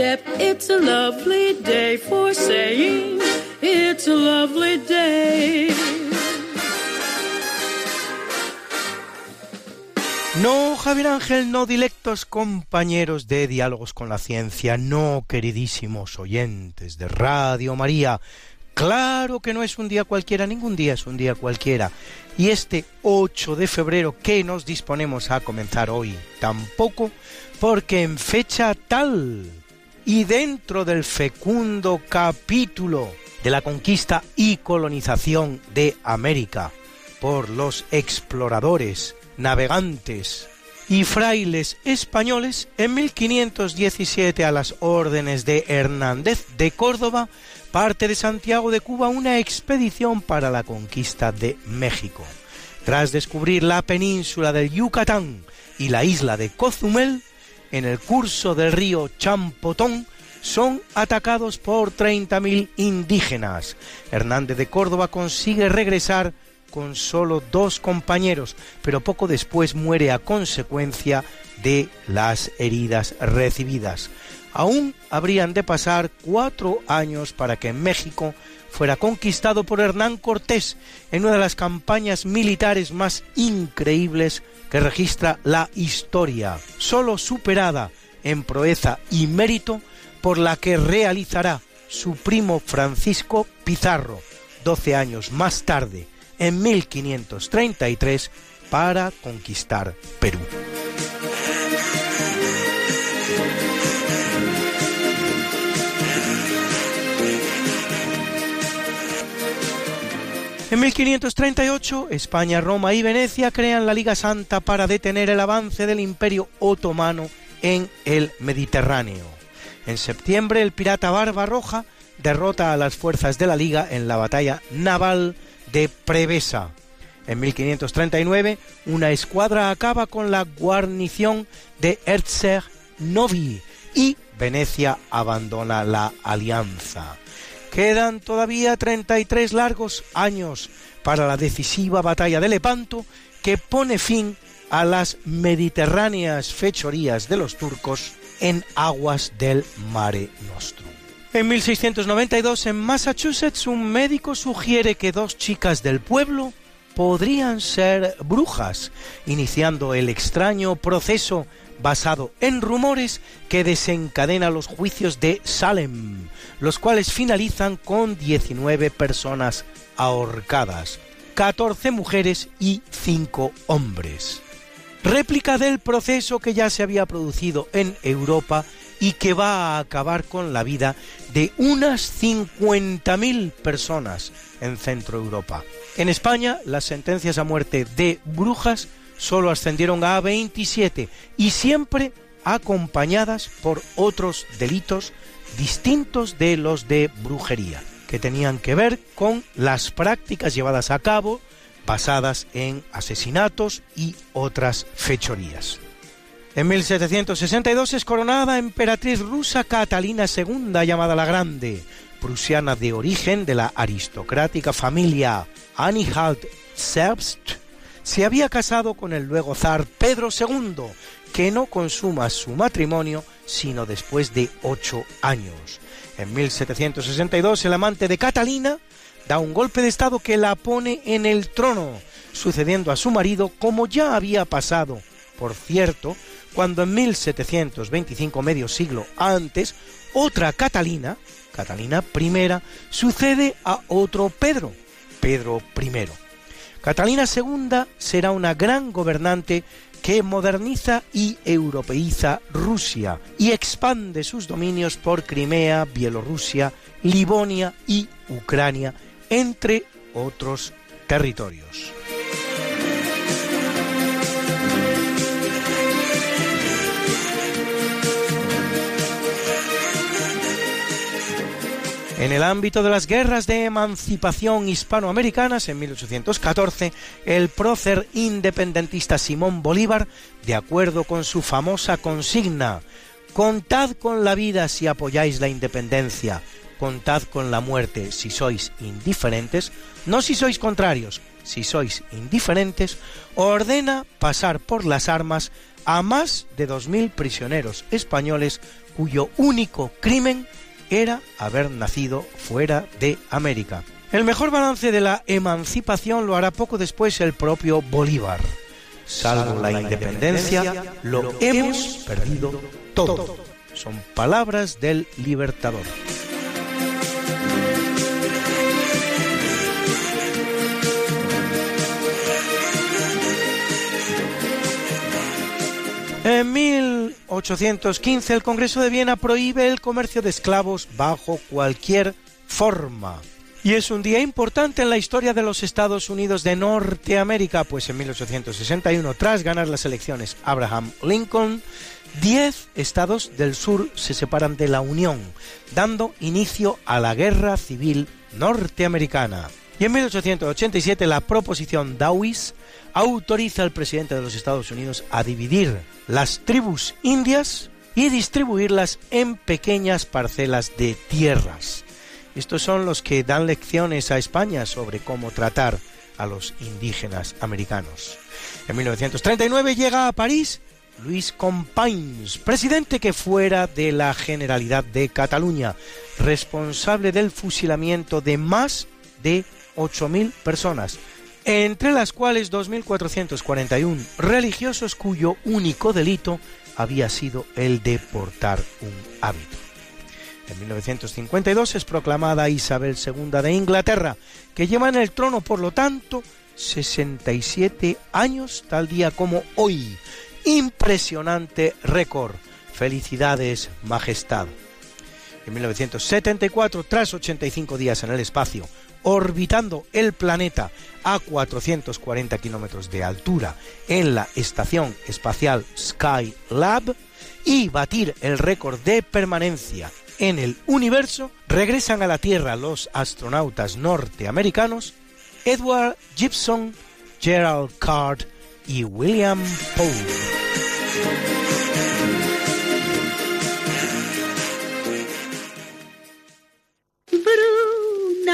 [SPEAKER 6] It's a lovely day for saying it's a lovely day.
[SPEAKER 7] No, Javier Ángel, no dilectos compañeros de Diálogos con la Ciencia, no, queridísimos oyentes de Radio María. Claro que no es un día cualquiera, ningún día es un día cualquiera. Y este 8 de febrero que nos disponemos a comenzar hoy, tampoco, porque en fecha tal y dentro del fecundo capítulo de la conquista y colonización de América por los exploradores navegantes y frailes españoles, en 1517 a las órdenes de Hernández de Córdoba, parte de Santiago de Cuba una expedición para la conquista de México. Tras descubrir la península del Yucatán y la isla de Cozumel, en el curso del río Champotón, son atacados por 30.000 indígenas. Hernández de Córdoba consigue regresar con solo dos compañeros, pero poco después muere a consecuencia de las heridas recibidas. Aún habrían de pasar cuatro años para que México fuera conquistado por Hernán Cortés en una de las campañas militares más increíbles que registra la historia, solo superada en proeza y mérito por la que realizará su primo Francisco Pizarro, doce años más tarde, en 1533 para conquistar Perú. En 1538, España, Roma y Venecia crean la Liga Santa para detener el avance del Imperio Otomano en el Mediterráneo. En septiembre, el pirata Barba Roja derrota a las fuerzas de la Liga en la batalla naval de Prevesa. En 1539, una escuadra acaba con la guarnición de Erzer Novi y Venecia abandona la alianza. Quedan todavía 33 largos años para la decisiva batalla de Lepanto que pone fin a las mediterráneas fechorías de los turcos en aguas del Mare Nostrum. En 1692, en Massachusetts, un médico sugiere que dos chicas del pueblo podrían ser brujas, iniciando el extraño proceso basado en rumores que desencadena los juicios de Salem, los cuales finalizan con 19 personas ahorcadas, 14 mujeres y 5 hombres. Réplica del proceso que ya se había producido en Europa y que va a acabar con la vida de unas 50.000 personas en Centro Europa. En España, las sentencias a muerte de brujas solo ascendieron a 27 y siempre acompañadas por otros delitos distintos de los de brujería, que tenían que ver con las prácticas llevadas a cabo basadas en asesinatos y otras fechorías. En 1762 es coronada emperatriz rusa Catalina II, llamada la Grande, prusiana de origen de la aristocrática familia Anhalt Zerbst, se había casado con el luego zar Pedro II, que no consuma su matrimonio sino después de ocho años. En 1762 el amante de Catalina da un golpe de estado que la pone en el trono, sucediendo a su marido como ya había pasado, por cierto, cuando en 1725, medio siglo antes, otra Catalina, Catalina I, sucede a otro Pedro, Pedro I. Catalina II será una gran gobernante que moderniza y europeiza Rusia y expande sus dominios por Crimea, Bielorrusia, Livonia y Ucrania, entre otros territorios. En el ámbito de las guerras de emancipación hispanoamericanas, en 1814, el prócer independentista Simón Bolívar, de acuerdo con su famosa consigna, contad con la vida si apoyáis la independencia, contad con la muerte si sois indiferentes, no si sois contrarios, si sois indiferentes, ordena pasar por las armas a más de 2.000 prisioneros españoles cuyo único crimen era haber nacido fuera de América. El mejor balance de la emancipación lo hará poco después el propio Bolívar. Salvo la independencia, lo hemos perdido todo. Son palabras del libertador. En 1815 el Congreso de Viena prohíbe el comercio de esclavos bajo cualquier forma. Y es un día importante en la historia de los Estados Unidos de Norteamérica, pues en 1861, tras ganar las elecciones Abraham Lincoln, 10 estados del sur se separan de la Unión, dando inicio a la Guerra Civil Norteamericana. Y en 1887 la proposición Dawes autoriza al presidente de los Estados Unidos a dividir las tribus indias y distribuirlas en pequeñas parcelas de tierras. Estos son los que dan lecciones a España sobre cómo tratar a los indígenas americanos. En 1939 llega a París Luis Companys, presidente que fuera de la Generalidad de Cataluña, responsable del fusilamiento de más de 8.000 personas, entre las cuales 2.441 religiosos cuyo único delito había sido el de portar un hábito. En 1952 es proclamada Isabel II de Inglaterra, que lleva en el trono, por lo tanto, 67 años tal día como hoy. Impresionante récord. Felicidades, Majestad. En 1974, tras 85 días en el espacio, orbitando el planeta a 440 kilómetros de altura en la Estación Espacial Skylab y batir el récord de permanencia en el universo, regresan a la Tierra los astronautas norteamericanos Edward Gibson, Gerald Card y William Poe.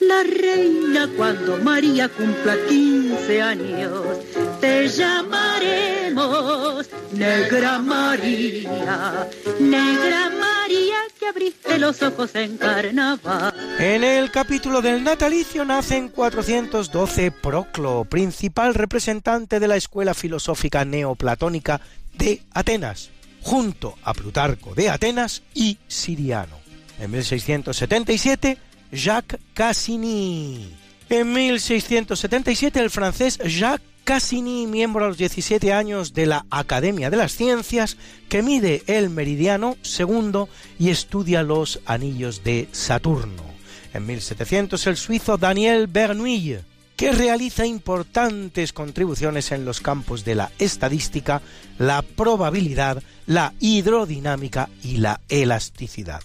[SPEAKER 8] la reina cuando María cumpla 15 años. Te llamaremos Negra María, Negra María que abriste los ojos en carnaval.
[SPEAKER 7] En el capítulo del natalicio nace en 412 Proclo, principal representante de la escuela filosófica neoplatónica de Atenas, junto a Plutarco de Atenas y Siriano. En 1677 Jacques Cassini. En 1677 el francés Jacques Cassini, miembro a los 17 años de la Academia de las Ciencias, que mide el meridiano segundo y estudia los anillos de Saturno. En 1700 el suizo Daniel Bernoulli, que realiza importantes contribuciones en los campos de la estadística, la probabilidad, la hidrodinámica y la elasticidad.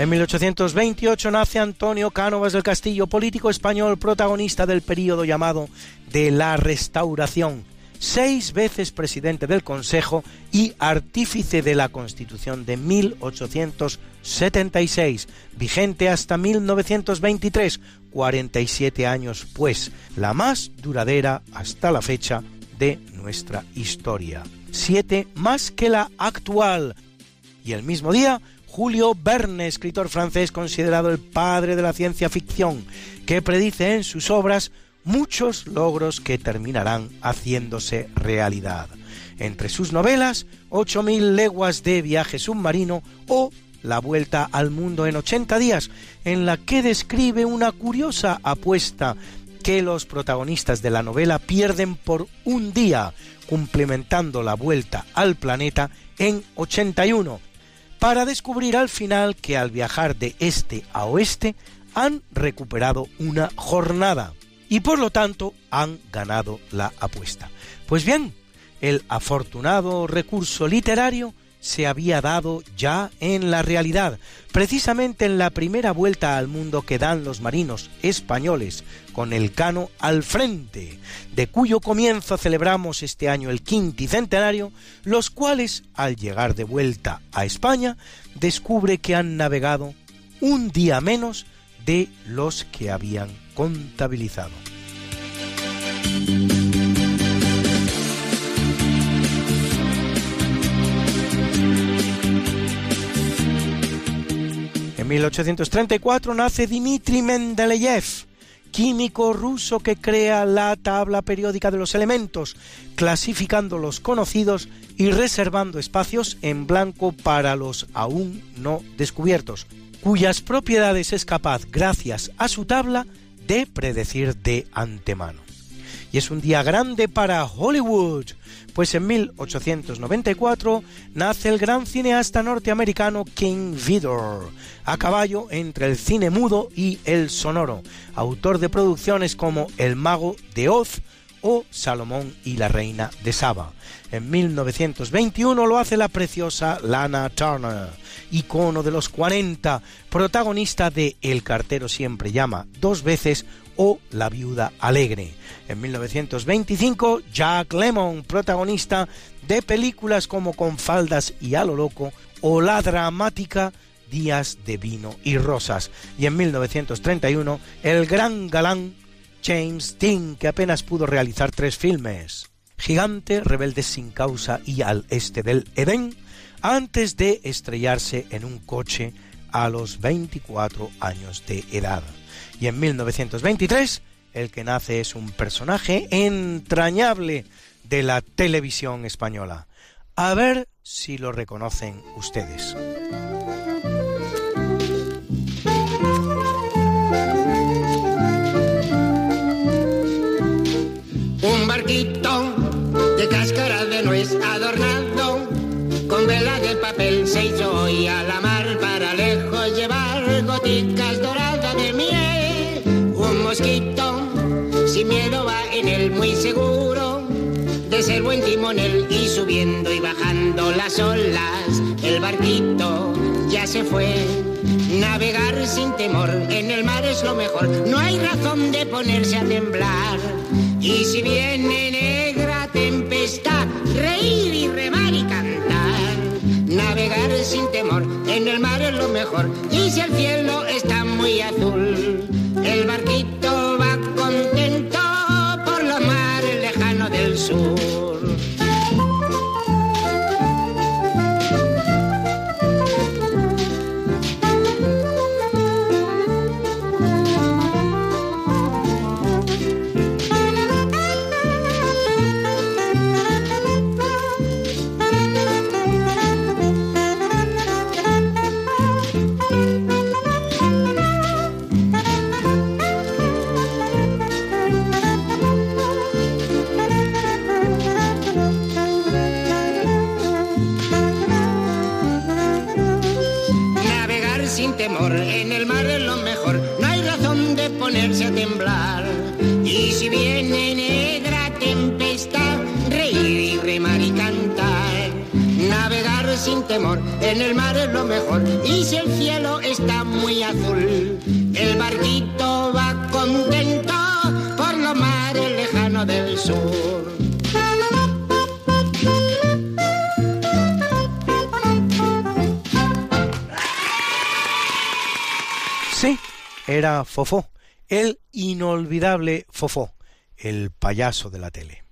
[SPEAKER 7] En 1828 nace Antonio Cánovas del Castillo, político español protagonista del período llamado de la Restauración, seis veces presidente del Consejo y artífice de la Constitución de 1876, vigente hasta 1923, 47 años pues, la más duradera hasta la fecha de nuestra historia. Siete más que la actual. Y el mismo día Julio Verne, escritor francés considerado el padre de la ciencia ficción, que predice en sus obras muchos logros que terminarán haciéndose realidad. Entre sus novelas, 8.000 leguas de viaje submarino o La Vuelta al Mundo en 80 días, en la que describe una curiosa apuesta que los protagonistas de la novela pierden por un día, cumplimentando la vuelta al planeta en 81, para descubrir al final que al viajar de este a oeste han recuperado una jornada y por lo tanto han ganado la apuesta. Pues bien, el afortunado recurso literario se había dado ya en la realidad, precisamente en la primera vuelta al mundo que dan los marinos españoles, con el Cano al frente, de cuyo comienzo celebramos este año el quinticentenario, los cuales, al llegar de vuelta a España, descubre que han navegado un día menos de los que habían contabilizado. 1834 nace Dmitri Mendeleev, químico ruso que crea la tabla periódica de los elementos, clasificando los conocidos y reservando espacios en blanco para los aún no descubiertos, cuyas propiedades es capaz, gracias a su tabla, de predecir de antemano. Y es un día grande para Hollywood, pues en 1894 nace el gran cineasta norteamericano King Vidor, a caballo entre el cine mudo y el sonoro, autor de producciones como El mago de Oz o Salomón y la reina de Saba. En 1921 lo hace la preciosa Lana Turner, icono de los 40, protagonista de El cartero siempre llama dos veces o La viuda alegre. En 1925, Jack Lemmon, protagonista de películas como Con faldas y a lo loco o la dramática Días de vino y rosas. Y en 1931, el gran galán James Dean, que apenas pudo realizar tres filmes. Gigante, Rebeldes sin causa y Al este del Edén, antes de estrellarse en un coche a los 24 años de edad. Y en 1923, el que nace es un personaje entrañable de la televisión española. A ver si lo reconocen ustedes.
[SPEAKER 9] Un barquito de cáscara de nuez adornado con vela de papel se hizo hoy a la mar mosquito sin miedo va en él muy seguro de ser buen timonel y subiendo y bajando las olas el barquito ya se fue. Navegar sin temor en el mar es lo mejor, no hay razón de ponerse a temblar. Y si viene negra tempestad, reír y remar y cantar. Navegar sin temor en el mar es lo mejor. Y si el cielo está muy azul, el barquito
[SPEAKER 7] Fofó, el inolvidable Fofó, el payaso de la tele.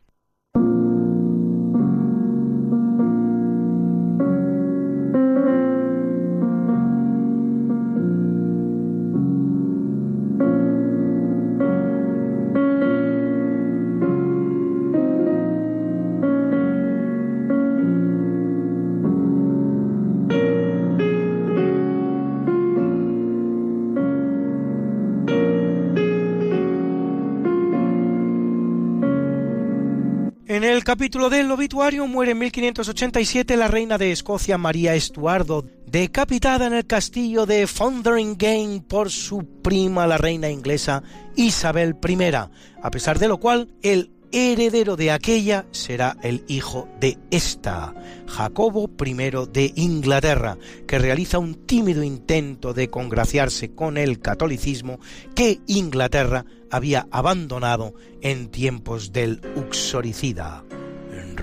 [SPEAKER 7] Capítulo del obituario muere en 1587 la reina de Escocia María Estuardo, decapitada en el castillo de Fotheringay por su prima la reina inglesa Isabel I, a pesar de lo cual el heredero de aquella será el hijo de esta, Jacobo I de Inglaterra, que realiza un tímido intento de congraciarse con el catolicismo que Inglaterra había abandonado en tiempos del uxoricida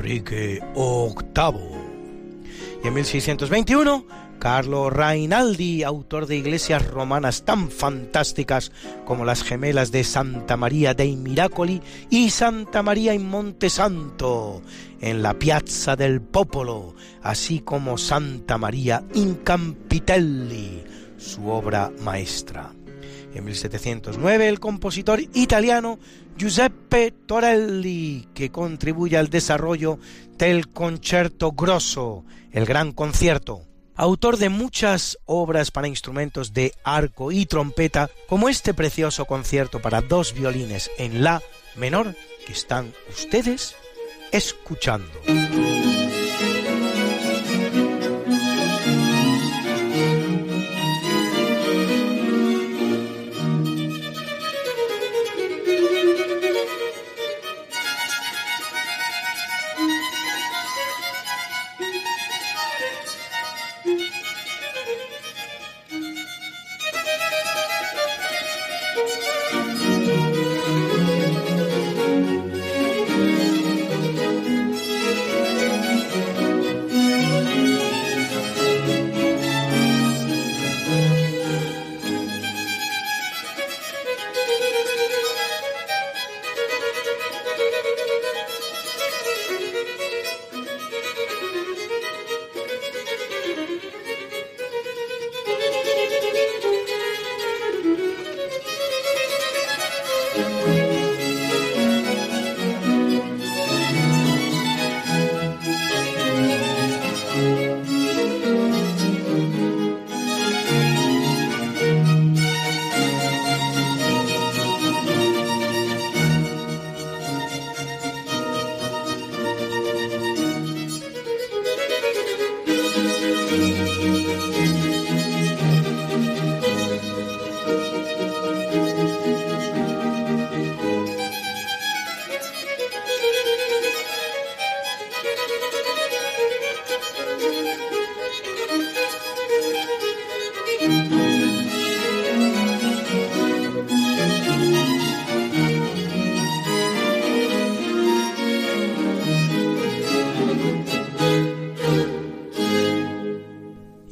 [SPEAKER 7] Enrique VIII. Y en 1621, Carlo Rainaldi, autor de iglesias romanas tan fantásticas como las gemelas de Santa María dei Miracoli y Santa María in Monte Santo, en la Piazza del Popolo, así como Santa María in Campitelli, su obra maestra. En 1709 el compositor italiano Giuseppe Torelli, que contribuye al desarrollo del Concerto Grosso, el gran concierto, autor de muchas obras para instrumentos de arco y trompeta, como este precioso concierto para dos violines en la menor que están ustedes escuchando.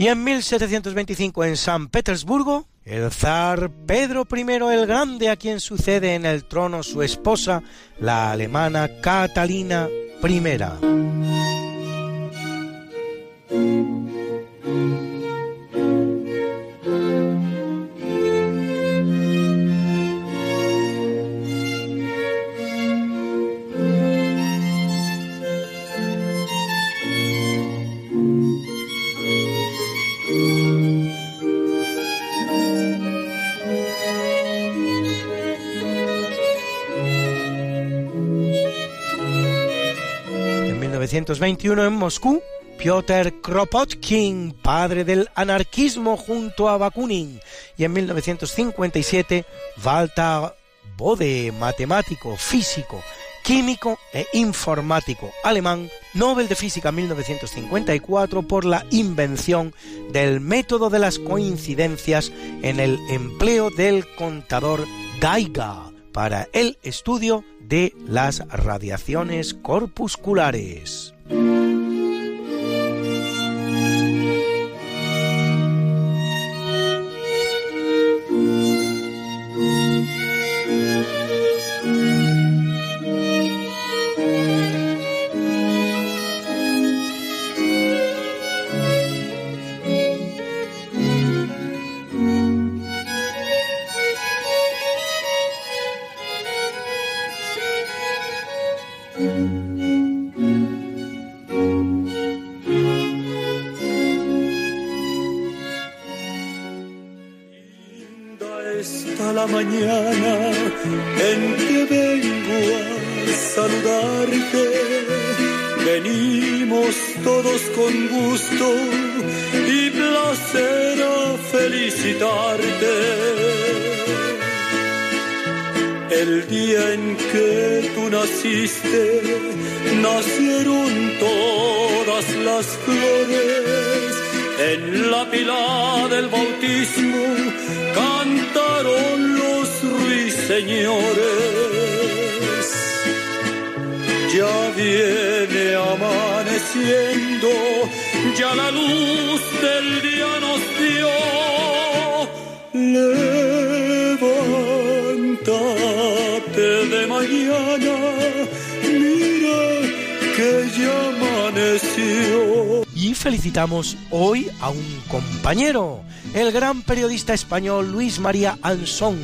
[SPEAKER 7] Y en 1725 en San Petersburgo, el zar Pedro I el Grande, a quien sucede en el trono su esposa, la alemana Catalina I. 1921 en Moscú, Piotr Kropotkin, padre del anarquismo junto a Bakunin, y en 1957 Walter Bode, matemático, físico, químico e informático alemán, Nobel de Física 1954 por la invención del método de las coincidencias en el empleo del contador Geiger para el estudio de las radiaciones corpusculares.
[SPEAKER 10] Está Y
[SPEAKER 7] felicitamos hoy a un compañero, el gran periodista español Luis María Ansón,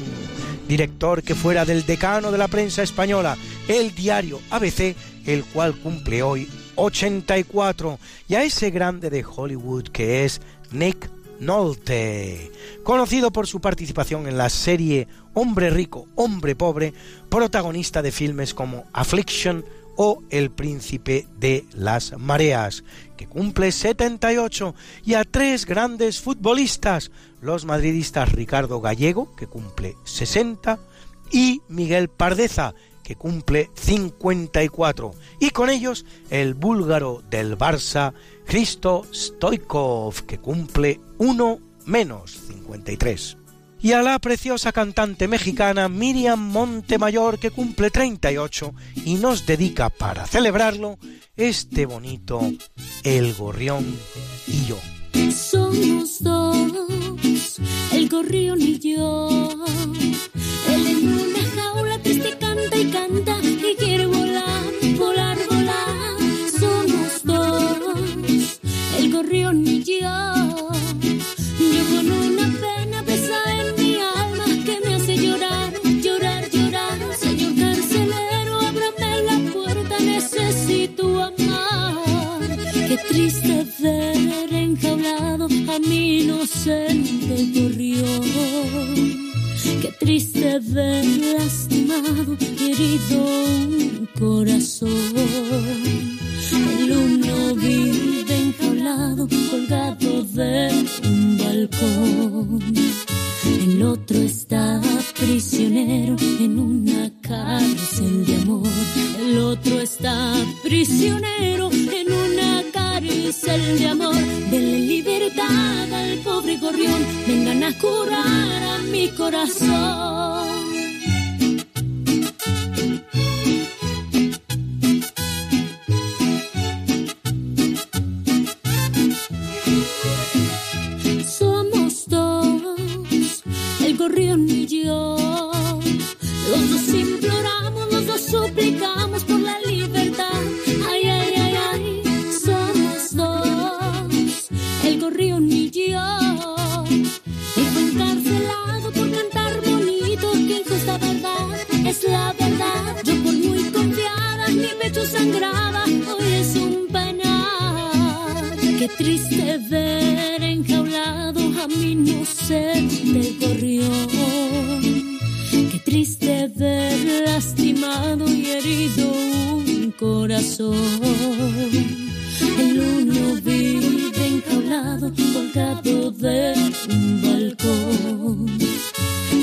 [SPEAKER 7] director que fuera del decano de la prensa española el diario ABC, el cual cumple hoy 84, y a ese grande de Hollywood que es Nick Nolte, conocido por su participación en la serie Hombre rico, hombre pobre, protagonista de filmes como Affliction o El príncipe de las mareas, que cumple 78, y a tres grandes futbolistas, los madridistas Ricardo Gallego, que cumple 60, y Miguel Pardeza, que cumple 54, y con ellos el búlgaro del Barça, Cristo Stoikov, que cumple uno menos 53. Y a la preciosa cantante mexicana Miriam Montemayor, que cumple 38 y nos dedica para celebrarlo este bonito El Gorrión y yo.
[SPEAKER 11] Somos dos, el gorrión y yo. Él en una triste canta y canta y quiere volar, volar, volar. Somos dos, el gorrión y yo. Yo con una pena pesa en mi alma que me hace llorar, llorar, llorar. Señor carcelero, ábrame la puerta, necesito amar. Qué triste ver enjaulado a mi inocente gorrión. Qué triste ver lastimado y herido un corazón. El uno vive enjaulado, colgado de un balcón. El otro está prisionero en una cárcel de amor. El otro está prisionero en una cárcel de amor. Denle libertad al pobre gorrión, vengan a curar a mi corazón. Es la verdad. Yo por muy confiada, mi pecho sangraba, hoy es un penal. Qué triste ver enjaulado a mi inocente gorrión. Qué triste ver lastimado y herido un corazón. El uno vive enjaulado, colgado de un balcón.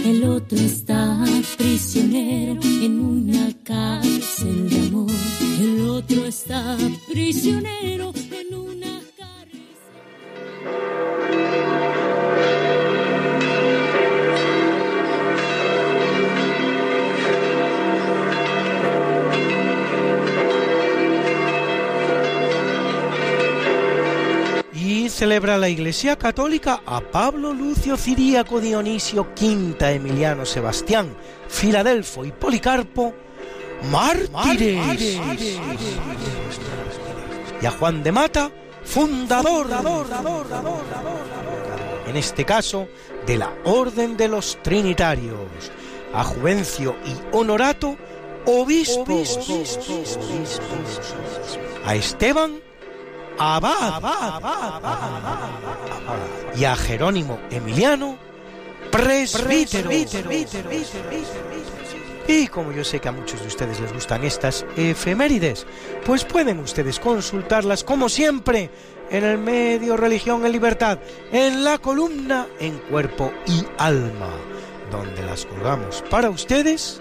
[SPEAKER 11] El otro está prisionero en una cárcel de amor. El otro está prisionero en una
[SPEAKER 7] Y celebra la Iglesia Católica a Pablo Lucio Ciríaco Dionisio Quinta Emiliano Sebastián Filadelfo y Policarpo mártires. Y a Juan de Mata fundador en este caso de la Orden de los Trinitarios a Juvencio y Honorato obispos a Esteban abad. Y a Jerónimo Emiliano presbítero. Y como yo sé que a muchos de ustedes les gustan estas efemérides, pues pueden ustedes consultarlas como siempre en el medio Religión en Libertad, en la columna En Cuerpo y Alma, donde las colgamos para ustedes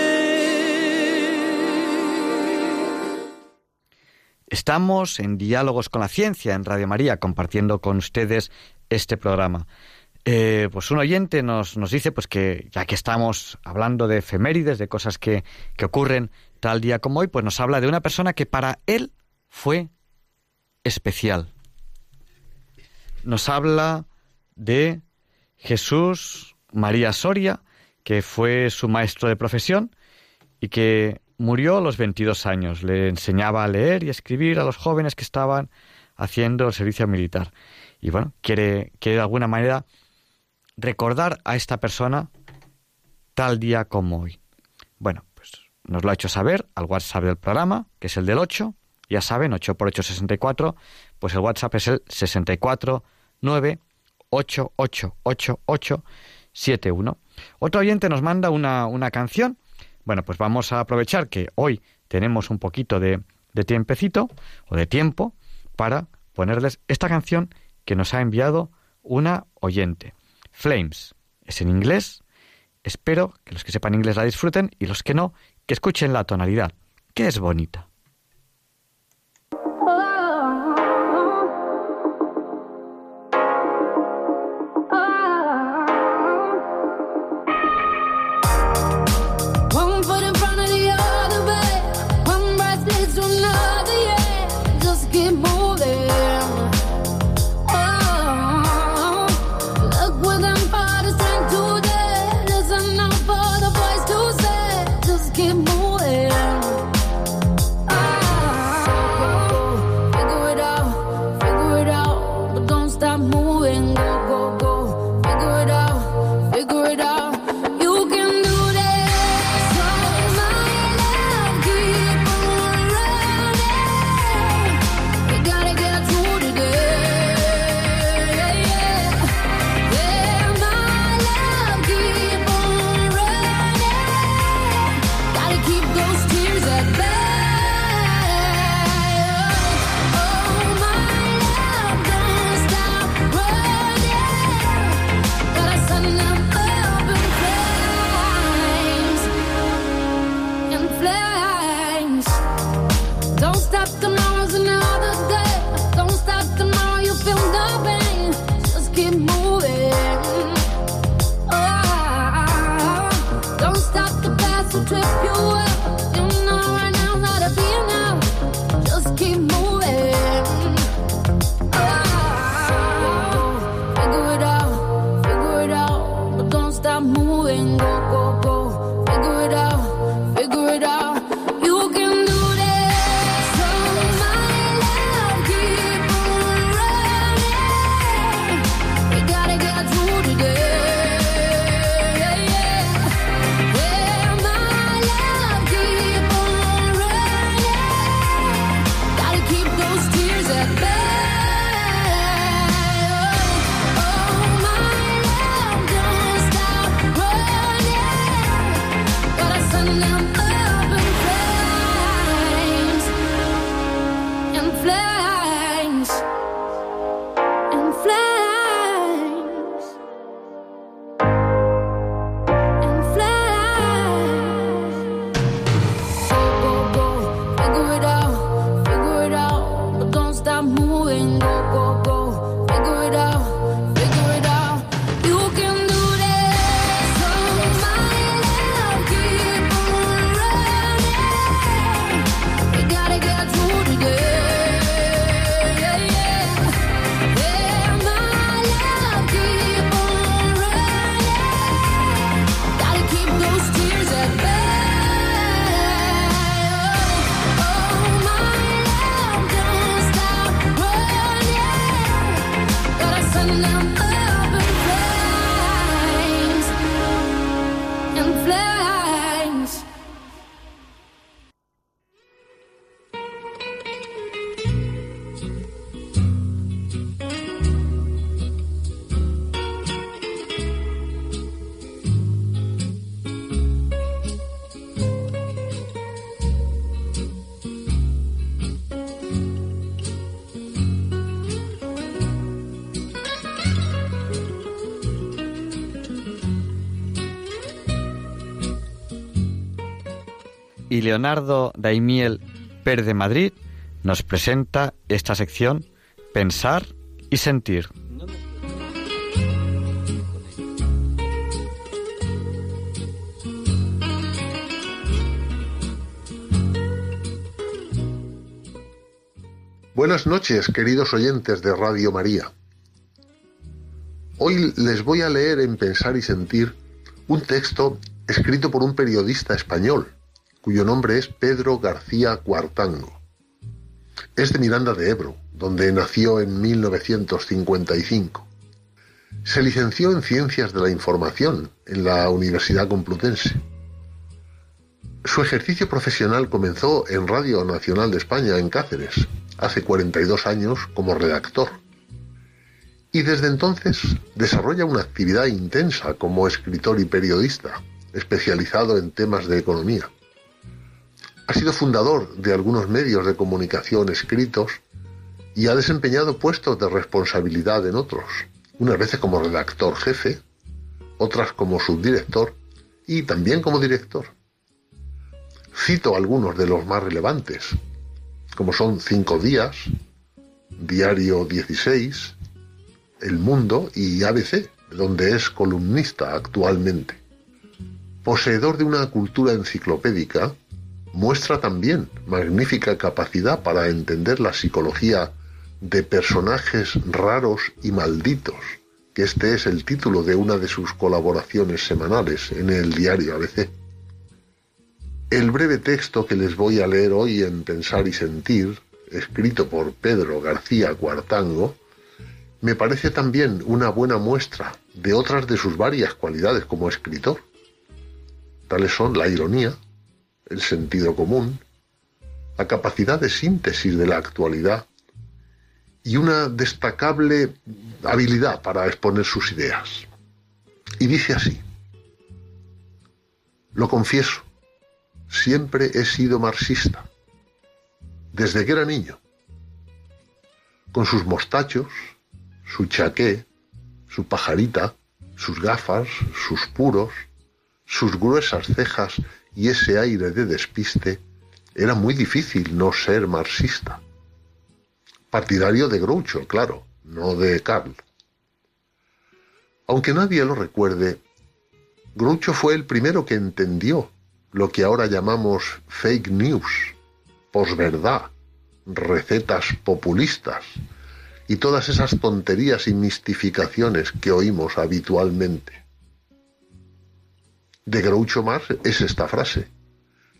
[SPEAKER 12] Estamos en Diálogos con la Ciencia en Radio María, compartiendo con ustedes este programa. Eh, pues un oyente nos, nos dice pues que ya que estamos hablando de efemérides, de cosas que, que ocurren tal día como hoy, pues nos habla de una persona que para él fue especial. Nos habla de Jesús María Soria, que fue su maestro de profesión y que murió a los 22 años. Le enseñaba a leer y escribir a los jóvenes que estaban haciendo el servicio militar. Y bueno, quiere, quiere de alguna manera recordar a esta persona tal día como hoy. Bueno, pues nos lo ha hecho saber al WhatsApp del programa, que es el del 8. Ya saben, 8 por 8 64. Pues el WhatsApp es el 64 9 8 8 8 8 7 1. Otro oyente nos manda una, una canción. Bueno, pues vamos a aprovechar que hoy tenemos un poquito de, tiempecito o de tiempo para ponerles esta canción que nos ha enviado una oyente. Flames. Es en inglés. Espero que los que sepan inglés la disfruten y los que no, que escuchen la tonalidad, que es bonita.
[SPEAKER 1] Leonardo Daimiel Per de Madrid nos presenta esta sección Pensar y Sentir.
[SPEAKER 13] Buenas noches, queridos oyentes de Radio María. Hoy les voy a leer en Pensar y Sentir un texto escrito por un periodista español, cuyo nombre es Pedro García Cuartango. Es de Miranda de Ebro, donde nació en 1955. Se licenció en Ciencias de la Información en la Universidad Complutense. Su ejercicio profesional comenzó en Radio Nacional de España, en Cáceres, hace 42 años como redactor. Y desde entonces desarrolla una actividad intensa como escritor y periodista, especializado en temas de economía. Ha sido fundador de algunos medios de comunicación escritos y ha desempeñado puestos de responsabilidad en otros, unas veces como redactor jefe, otras como subdirector y también como director. Cito algunos de los más relevantes, como son Cinco Días, Diario 16, El Mundo y ABC, donde es columnista actualmente. Poseedor de una cultura enciclopédica, muestra también magnífica capacidad para entender la psicología de personajes raros y malditos, que este es el título de una de sus colaboraciones semanales en el diario ABC. El breve texto que les voy a leer hoy en Pensar y Sentir, escrito por Pedro García Cuartango, me parece también una buena muestra de otras de sus varias cualidades como escritor. Tales son la ironía, el sentido común, la capacidad de síntesis de la actualidad y una destacable habilidad para exponer sus ideas. Y dice así, lo confieso, siempre he sido marxista, desde que era niño, con sus mostachos, su chaqué, su pajarita, sus gafas, sus puros, sus gruesas cejas y ese aire de despiste, era muy difícil no ser marxista. Partidario de Groucho, claro, no de Karl. Aunque nadie lo recuerde, Groucho fue el primero que entendió lo que ahora llamamos fake news, posverdad, recetas populistas y todas esas tonterías y mistificaciones que oímos habitualmente. De Groucho Marx es esta frase.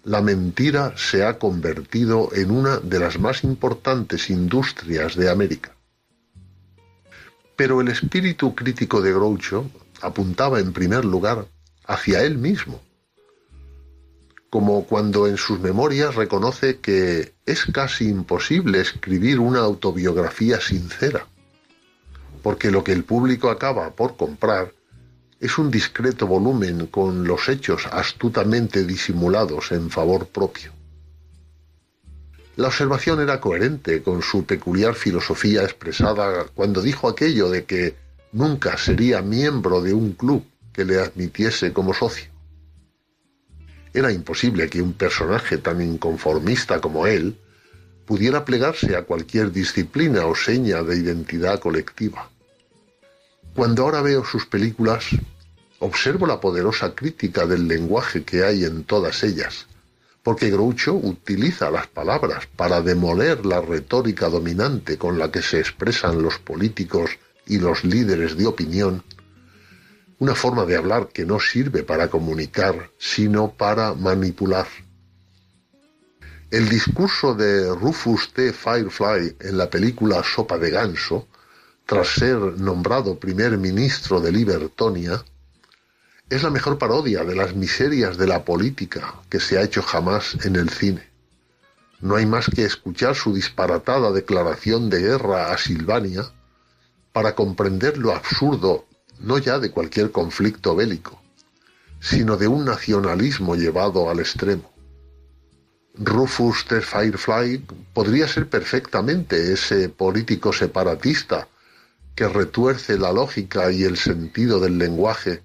[SPEAKER 13] La mentira se ha convertido en una de las más importantes industrias de América. Pero el espíritu crítico de Groucho apuntaba en primer lugar hacia él mismo como cuando en sus memorias reconoce que es casi imposible escribir una autobiografía sincera, porque lo que el público acaba por comprar es un discreto volumen con los hechos astutamente disimulados en favor propio. La observación era coherente con su peculiar filosofía expresada cuando dijo aquello de que nunca sería miembro de un club que le admitiese como socio. Era imposible que un personaje tan inconformista como él pudiera plegarse a cualquier disciplina o seña de identidad colectiva. Cuando ahora veo sus películas, observo la poderosa crítica del lenguaje que hay en todas ellas, porque Groucho utiliza las palabras para demoler la retórica dominante con la que se expresan los políticos y los líderes de opinión una forma de hablar que no sirve para comunicar, sino para manipular. El discurso de Rufus T. Firefly en la película Sopa de Ganso, tras ser nombrado primer ministro de Libertonia, es la mejor parodia de las miserias de la política que se ha hecho jamás en el cine. No hay más que escuchar su disparatada declaración de guerra a Silvania para comprender lo absurdo no ya de cualquier conflicto bélico, sino de un nacionalismo llevado al extremo. Rufus the Firefly podría ser perfectamente ese político separatista que retuerce la lógica y el sentido del lenguaje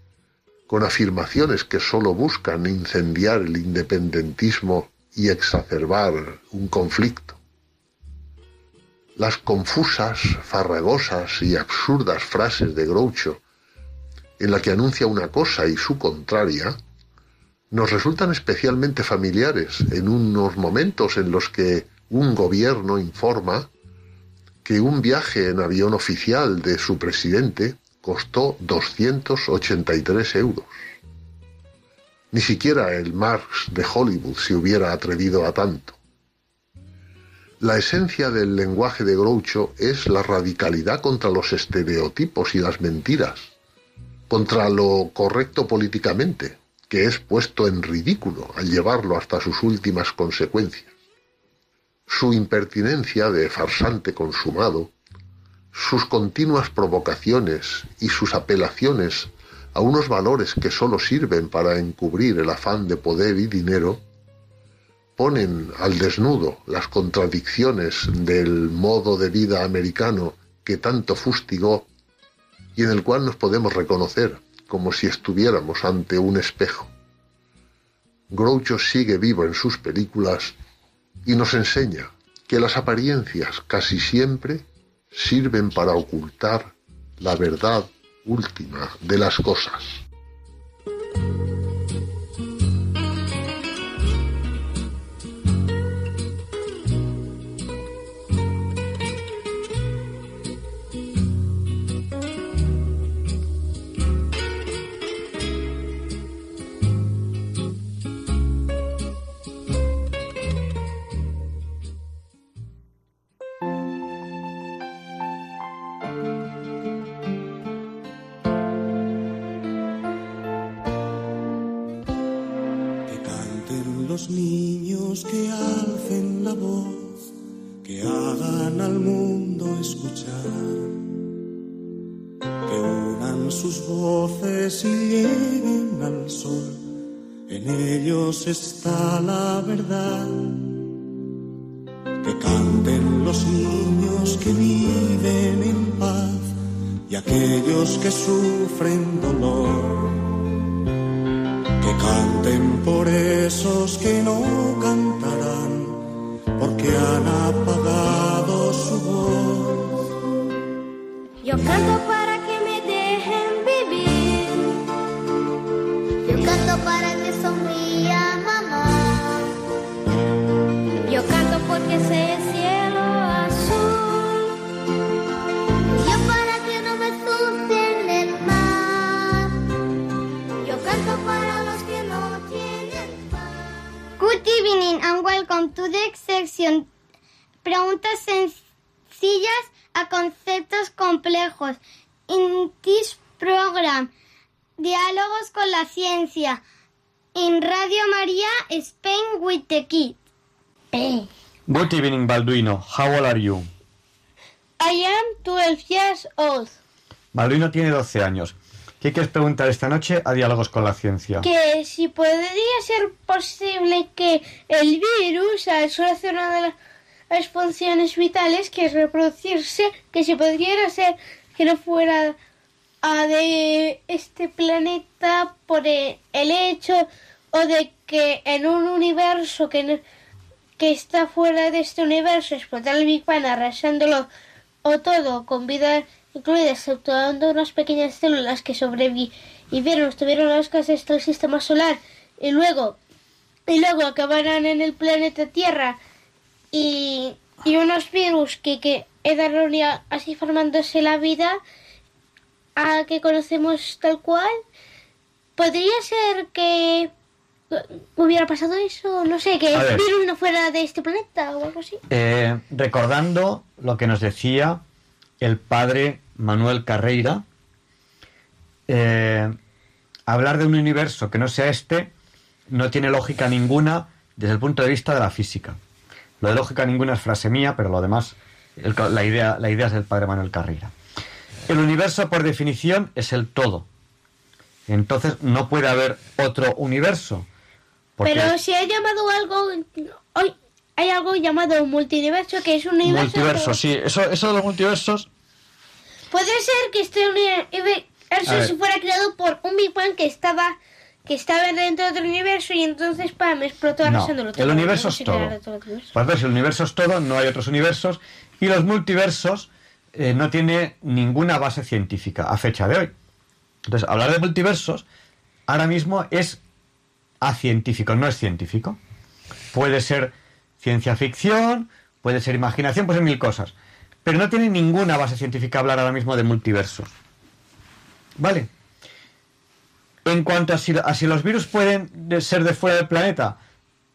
[SPEAKER 13] con afirmaciones que sólo buscan incendiar el independentismo y exacerbar un conflicto. Las confusas, farragosas y absurdas frases de Groucho, en la que anuncia una cosa y su contraria, nos resultan especialmente familiares en unos momentos en los que un gobierno informa que un viaje en avión oficial de su presidente costó 283 euros. Ni siquiera el Marx de Hollywood se hubiera atrevido a tanto. La esencia del lenguaje de Groucho es la radicalidad contra los estereotipos y las mentiras, contra lo correcto políticamente, que es puesto en ridículo al llevarlo hasta sus últimas consecuencias. Su impertinencia de farsante consumado, sus continuas provocaciones y sus apelaciones a unos valores que sólo sirven para encubrir el afán de poder y dinero, ponen al desnudo las contradicciones del modo de vida americano que tanto fustigó y en el cual nos podemos reconocer como si estuviéramos ante un espejo. Groucho sigue vivo en sus películas y nos enseña que las apariencias casi siempre sirven para ocultar la verdad última de las cosas.
[SPEAKER 1] Balduino. How old are you?
[SPEAKER 3] I am 12 years old.
[SPEAKER 1] Balduino tiene 12 años. ¿Qué quieres preguntar esta noche a Diálogos con la Ciencia?
[SPEAKER 3] Que si podría ser posible que el virus, al hacer una de las funciones vitales, que es reproducirse, que si podría ser que no fuera ah, de este planeta por e- el hecho o de que en un universo que, no- que está fuera de este universo explotar el Big Bang arrasándolo o todo con vida incluida exceptuando unas pequeñas células que sobrevivieron, estuvieron las casas del sistema solar y luego y luego acabarán en el planeta Tierra y, y unos virus que, que así formándose la vida a que conocemos tal cual. Podría ser que hubiera pasado eso, no sé, que
[SPEAKER 1] A
[SPEAKER 3] el
[SPEAKER 1] ver.
[SPEAKER 3] virus no fuera de este planeta o algo así.
[SPEAKER 1] Eh, recordando lo que nos decía el padre Manuel Carreira, eh, hablar de un universo que no sea este no tiene lógica ninguna desde el punto de vista de la física. Lo de lógica ninguna es frase mía, pero lo demás, el- la, idea, la idea es del padre Manuel Carreira. El universo, por definición, es el todo. Entonces no puede haber otro universo. Porque-
[SPEAKER 3] Pero si hay llamado algo, hoy hay algo llamado multiverso que es un universo.
[SPEAKER 1] Multiverso, sí. Eso, eso de los multiversos
[SPEAKER 3] Puede ser que este universo se fuera creado por un Big Bang que estaba que estaba dentro de otro universo y entonces pam, explotó
[SPEAKER 1] No,
[SPEAKER 3] el
[SPEAKER 1] el universo es todo. Pues entonces el universo es todo, no hay otros universos y los multiversos eh, no tiene ninguna base científica a fecha de hoy. Entonces, hablar de multiversos ahora mismo es acientífico, no es científico. Puede ser ciencia ficción, puede ser imaginación, puede ser mil cosas. Pero no tiene ninguna base científica hablar ahora mismo de multiversos. ¿Vale? En cuanto a si, a si los virus pueden de- ser de fuera del planeta,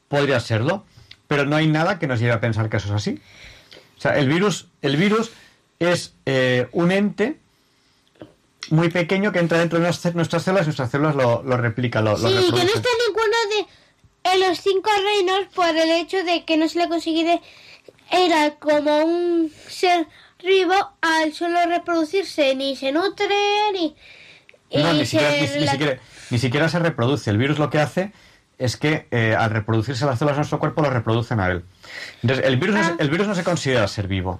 [SPEAKER 1] podría serlo, pero no hay nada que nos lleve a pensar que eso es así. O sea, el virus, el virus es eh, un ente muy pequeño que entra dentro de nuestras, células y nuestras células lo, lo replican, lo,
[SPEAKER 3] que no está en los cinco reinos por el hecho de que no se le conseguía era como un ser vivo al solo reproducirse ni se nutre ni
[SPEAKER 1] No, ni siquiera,
[SPEAKER 3] se
[SPEAKER 1] ni- siquiera- ni siquiera se reproduce. El virus lo que hace es que eh, al reproducirse las células de nuestro cuerpo lo reproducen a él. Entonces, el virus, no, se- el virus no se considera ser vivo.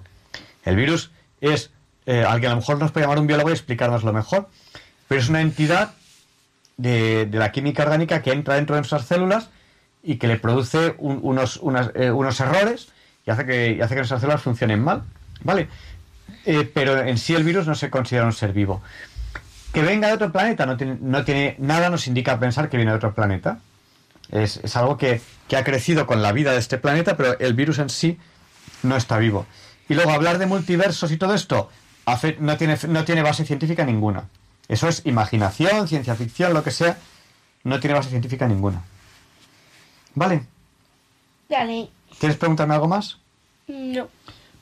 [SPEAKER 1] El virus es, eh, alguien a lo mejor nos puede llamar un biólogo y explicárnoslo mejor, pero es una entidad de, de la química orgánica que entra dentro de nuestras células y que le produce un- unos, unas, eh, unos errores y hace, que, y hace que nuestras células funcionen mal. ¿Vale? Eh, pero en sí el virus no se considera un ser vivo. Que venga de otro planeta no tiene, no tiene nada nos indica pensar que viene de otro planeta. Es, es algo que, que ha crecido con la vida de este planeta, pero el virus en sí no está vivo. Y luego hablar de multiversos y todo esto no, tiene, no tiene base científica ninguna. Eso es imaginación, ciencia ficción, lo que sea. No tiene base científica ninguna. ¿Vale?
[SPEAKER 3] Dale.
[SPEAKER 1] ¿Quieres preguntarme algo más?
[SPEAKER 3] No.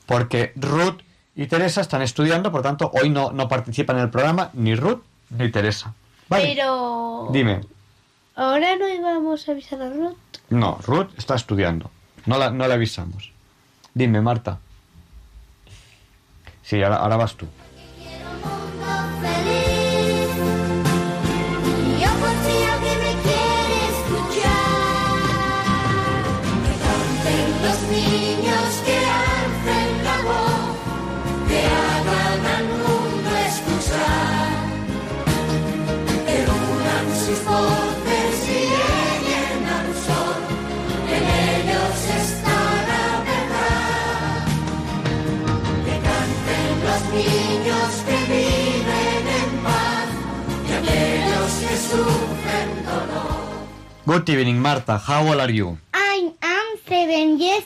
[SPEAKER 1] Porque Ruth y Teresa están estudiando, por tanto, hoy no, no participan en el programa ni Ruth ni Teresa. Vale.
[SPEAKER 3] Pero
[SPEAKER 1] Dime.
[SPEAKER 3] ahora no íbamos a avisar a Ruth.
[SPEAKER 1] No, Ruth está estudiando. No la, no la avisamos. Dime, Marta. Sí, ahora, ahora vas tú.
[SPEAKER 14] Yo
[SPEAKER 1] Good evening, Marta. How old are you?
[SPEAKER 3] I am seven years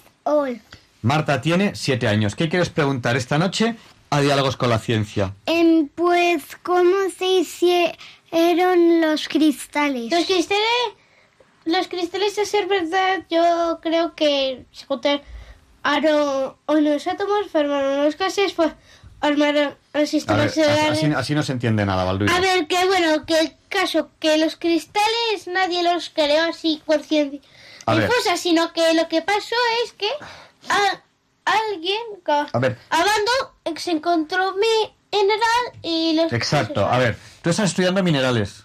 [SPEAKER 1] Marta tiene siete años. ¿Qué quieres preguntar esta noche a Diálogos con la Ciencia?
[SPEAKER 3] Em, pues, ¿cómo se hicieron los cristales? Los cristales, los cristales, a ser verdad, yo creo que se juntaron unos átomos, formaron unos gases, pues armaron los
[SPEAKER 1] A ver,
[SPEAKER 3] sistemas
[SPEAKER 1] así,
[SPEAKER 3] solares.
[SPEAKER 1] así- así no se entiende nada, Balduino.
[SPEAKER 3] A ver, que bueno, que el caso, que los cristales nadie los creó así por ciencia
[SPEAKER 1] A ver.
[SPEAKER 3] difusa, sino que lo que pasó es que a- alguien
[SPEAKER 1] A ver.
[SPEAKER 3] hablando se encontró mi mineral y los
[SPEAKER 1] Exacto. A ver, tú estás estudiando minerales.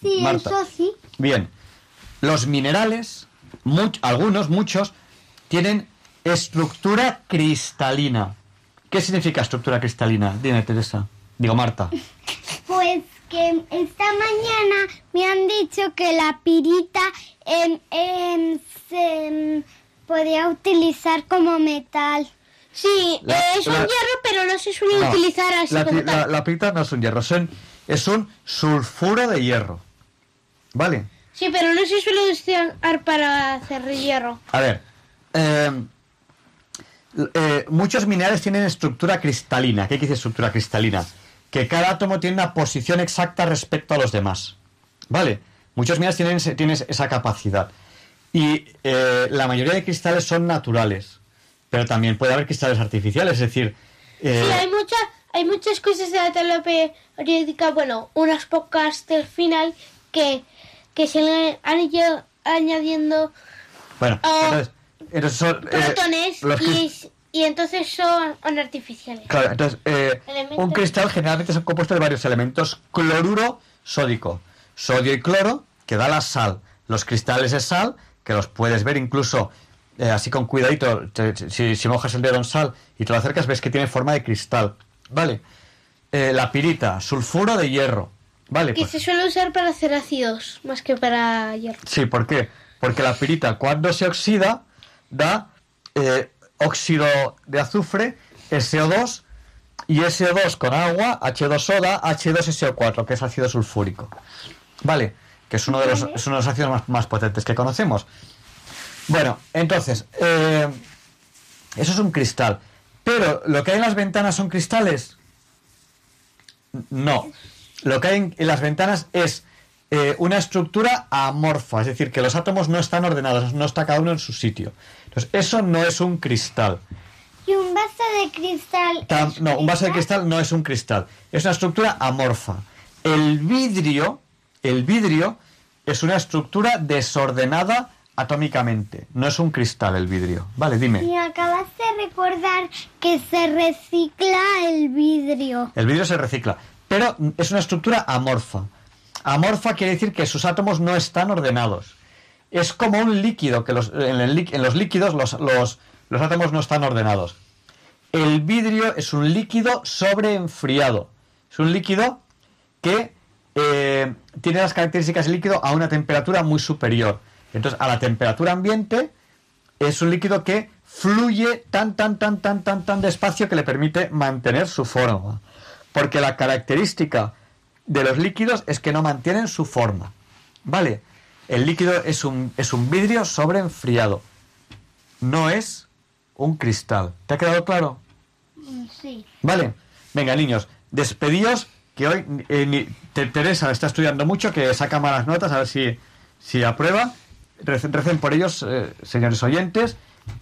[SPEAKER 3] Sí,
[SPEAKER 1] Marta.
[SPEAKER 3] eso sí.
[SPEAKER 1] Bien. Los minerales, much- algunos, muchos, tienen estructura cristalina. ¿Qué significa estructura cristalina? Dime, Teresa. Digo, Marta.
[SPEAKER 3] Pues que esta mañana me han dicho que la pirita em, em, se em, podía utilizar como metal. Sí,
[SPEAKER 1] La-
[SPEAKER 3] eh, es un hierro, pero no se suele
[SPEAKER 1] No,
[SPEAKER 3] utilizar así
[SPEAKER 1] la,
[SPEAKER 3] como tal.
[SPEAKER 1] la- la pirita no es un hierro, son- es un sulfuro de hierro. ¿Vale?
[SPEAKER 3] Sí, pero no se suele usar para hacer hierro.
[SPEAKER 1] A ver. eh, eh, muchos minerales tienen estructura cristalina. ¿Qué quiere decir estructura cristalina? Que cada átomo tiene una posición exacta respecto a los demás. ¿Vale? Muchos minerales tienen, tienen esa capacidad. Y eh, la mayoría de cristales son naturales. Pero también puede haber cristales artificiales. Es decir, eh,
[SPEAKER 3] Sí, hay, mucha, hay muchas cosas de la tabla periódica, bueno, unas pocas del final que, que se le han ido añadiendo
[SPEAKER 1] bueno,
[SPEAKER 3] Ah,
[SPEAKER 1] entonces, son, eh,
[SPEAKER 3] protones
[SPEAKER 1] los
[SPEAKER 3] y, y entonces son, son artificiales.
[SPEAKER 1] Claro, entonces, eh, un cristal generalmente es compuesto de varios elementos. Cloruro sódico, sodio y cloro, que da la sal. Los cristales de sal, que los puedes ver incluso eh, así con cuidadito. te- si, si mojas el dedo en sal y te lo acercas, ves que tiene forma de cristal. Vale. Eh, la pirita, sulfuro de hierro.
[SPEAKER 15] Vale,
[SPEAKER 3] Que
[SPEAKER 15] pues-
[SPEAKER 3] se suele usar para hacer ácidos, más que para hierro.
[SPEAKER 15] Sí, ¿por qué? Porque la pirita cuando se oxida da eh, óxido de azufre, SO2, y SO2 con agua, H2 soda, H2SO4, que es ácido sulfúrico. Vale, que es uno de los, es uno de los ácidos más, más potentes que conocemos. Bueno, entonces, eh, eso es un cristal. Pero, ¿lo que hay en las ventanas son cristales? No. Lo que hay en, en las ventanas es eh, una estructura amorfa, es decir, que los átomos no están ordenados, no está cada uno en su sitio. Entonces, eso no es un cristal.
[SPEAKER 14] Y un vaso de cristal.
[SPEAKER 15] Tam- no, un vaso de cristal no es un cristal, es una estructura amorfa. El vidrio, el vidrio es una estructura desordenada atómicamente, no es un cristal el vidrio. Vale, dime.
[SPEAKER 14] Y acabas de recordar que se recicla el vidrio.
[SPEAKER 15] El vidrio se recicla, pero es una estructura amorfa. Amorfa quiere decir que sus átomos no están ordenados. Es como un líquido, que los, en, los líquidos los, los- los átomos no están ordenados. El vidrio es un líquido sobreenfriado. Es un líquido que eh, tiene las características de líquido a una temperatura muy superior. Entonces, a la temperatura ambiente es un líquido que fluye tan, tan, tan, tan, tan, tan despacio que le permite mantener su forma. Porque la característica de los líquidos es que no mantienen su forma. ¿Vale? El líquido es un, es un vidrio sobreenfriado. No es un cristal. ¿Te ha quedado claro?
[SPEAKER 14] Sí.
[SPEAKER 15] Vale. Venga, niños, despedíos, que hoy eh, ni- Te- Teresa está estudiando mucho, que saca malas notas, a ver si, si aprueba. Recen, recen por ellos, eh, señores oyentes.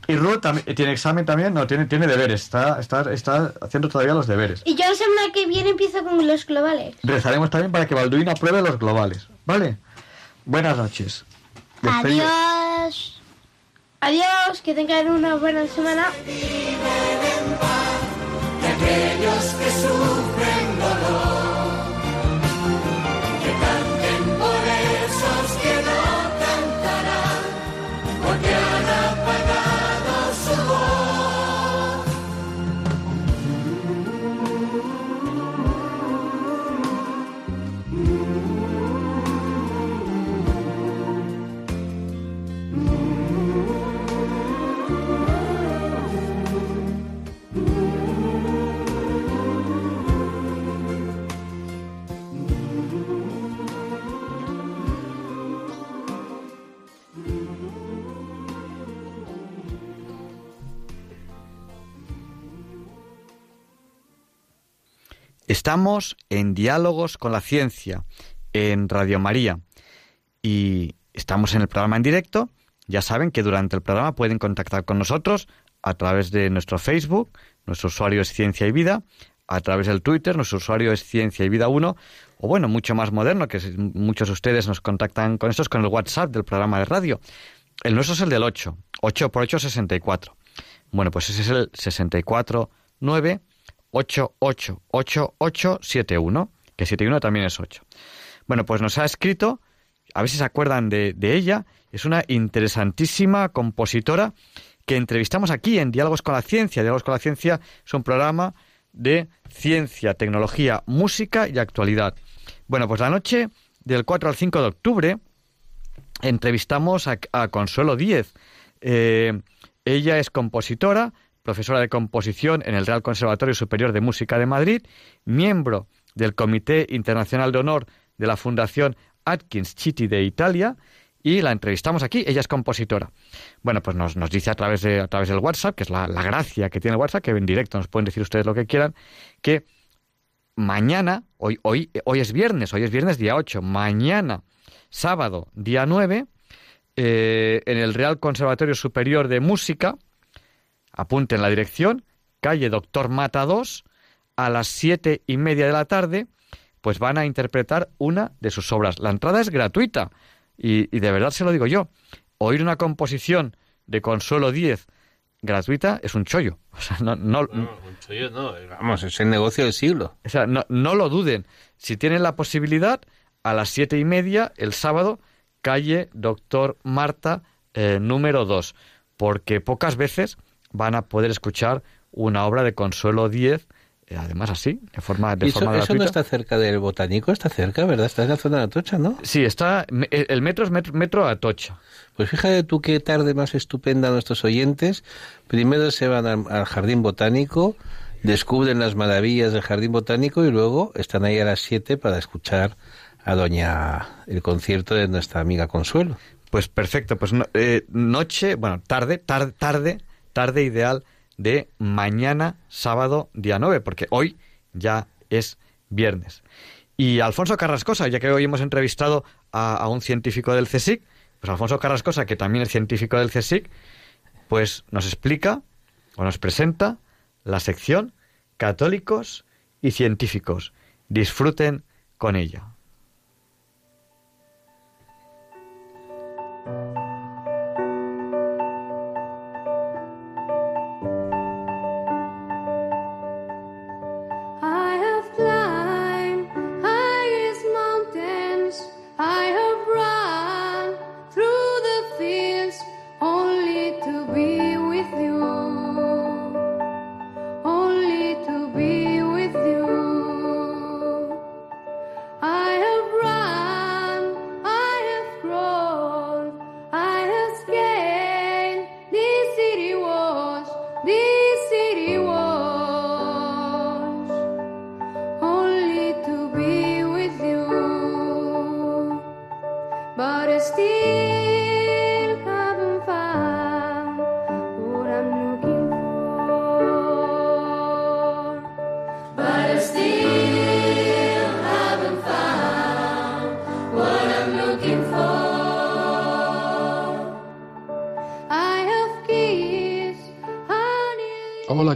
[SPEAKER 15] Y Ruth también, tiene examen también, no, tiene, tiene deberes, está, está, está haciendo todavía los deberes.
[SPEAKER 3] Y yo la semana que viene empiezo con los globales.
[SPEAKER 15] Rezaremos también para que Balduino apruebe los globales. ¿Vale? Buenas noches.
[SPEAKER 3] Adiós. Adiós, que tengan una buena semana.
[SPEAKER 1] Estamos en Diálogos con la Ciencia, en Radio María. Y estamos en el programa en directo. Ya saben que durante el programa pueden contactar con nosotros a través de nuestro Facebook, nuestro usuario es Ciencia y Vida, a través del Twitter, nuestro usuario es Ciencia y Vida 1, o bueno, mucho más moderno, que muchos de ustedes nos contactan con estos, con el WhatsApp del programa de radio. El nuestro es el del 8, 8 por 8, 64. Bueno, pues ese es el 64 9 8 8 8 8 7 1, que 7 y 1 también es 8. Bueno, pues nos ha escrito, a ver si se acuerdan de, de ella, es una interesantísima compositora que entrevistamos aquí en Diálogos con la Ciencia. Diálogos con la Ciencia es un programa de ciencia, tecnología, música y actualidad. Bueno, pues la noche del 4 al 5 de octubre entrevistamos a, a Consuelo Díez. Eh, ella es compositora, profesora de composición en el Real Conservatorio Superior de Música de Madrid, miembro del Comité Internacional de Honor de la Fundación Atkins Chiti de Italia y la entrevistamos aquí. Ella es compositora. Bueno, pues nos, nos dice a través, de, a través del WhatsApp, que es la, la gracia que tiene el WhatsApp, que en directo nos pueden decir ustedes lo que quieran, que mañana, hoy, hoy, hoy es viernes, hoy es viernes día 8, mañana, sábado, día 9, eh, en el Real Conservatorio Superior de Música, apunten la dirección, calle Doctor Mata 2, a las siete y media de la tarde, pues van a interpretar una de sus obras. La entrada es gratuita y, y de verdad se lo digo yo. Oír una composición de Consuelo 10 gratuita es un chollo. O sea, no, no,
[SPEAKER 2] Yo no, vamos, es el negocio del siglo.
[SPEAKER 1] o sea, no, no lo duden. Si tienen la posibilidad, a las siete y media, el sábado, calle Doctor Marta, eh, número 2. Porque pocas veces van a poder escuchar una obra de Consuelo 10 eh, además así, de forma, de
[SPEAKER 2] ¿Y eso,
[SPEAKER 1] forma
[SPEAKER 2] eso no
[SPEAKER 1] gratuita.
[SPEAKER 2] está cerca del botánico? Está cerca, ¿verdad? Está en la zona de Atocha, ¿no?
[SPEAKER 1] Sí, está, el metro es metro, metro Atocha.
[SPEAKER 2] Pues fíjate tú qué tarde más estupenda nuestros oyentes. Primero se van al, al jardín botánico, descubren las maravillas del jardín botánico y luego están ahí a las 7 para escuchar a doña el concierto de nuestra amiga Consuelo.
[SPEAKER 1] Pues perfecto, pues no- eh, noche, bueno, tarde, tarde, tarde, tarde ideal de mañana sábado día 9, porque hoy ya es viernes. Y Alfonso Carrascosa, ya que hoy hemos entrevistado a, un científico del CSIC, pues Alfonso Carrascosa, que también es científico del CSIC, pues nos explica o nos presenta la sección Católicos y Científicos. Disfruten con ella.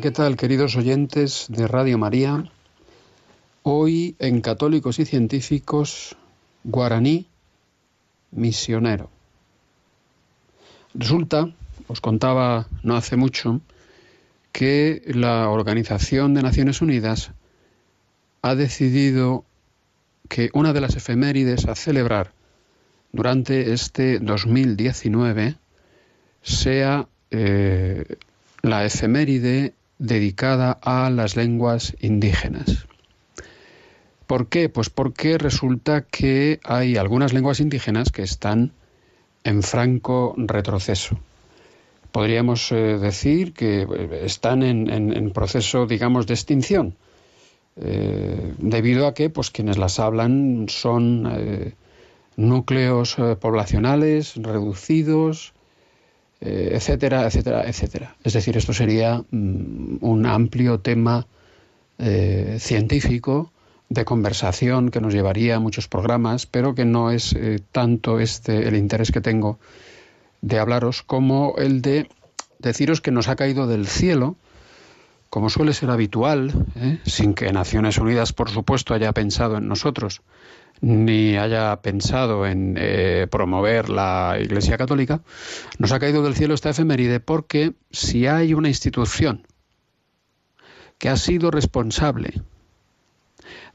[SPEAKER 16] ¿Qué tal, queridos oyentes de Radio María? Hoy en Católicos y Científicos, guaraní misionero. Resulta, os contaba no hace mucho, que la Organización de Naciones Unidas ha decidido que una de las efemérides a celebrar durante este 2019 sea eh, la efeméride dedicada a las lenguas indígenas. ¿Por qué? Pues porque resulta que hay algunas lenguas indígenas que están en franco retroceso. Podríamos eh, decir que eh, están en, proceso, digamos, de extinción, eh, debido a que pues, quienes las hablan son núcleos poblacionales reducidos, eh, etcétera, etcétera, etcétera. Es decir, esto sería mm, un amplio tema eh, científico de conversación que nos llevaría a muchos programas, pero que no es eh, tanto este el interés que tengo de hablaros como el de deciros que nos ha caído del cielo, como suele ser habitual, sin que Naciones Unidas, por supuesto, haya pensado en nosotros, ni haya pensado en eh, promover la Iglesia Católica, nos ha caído del cielo esta efeméride porque si hay una institución que ha sido responsable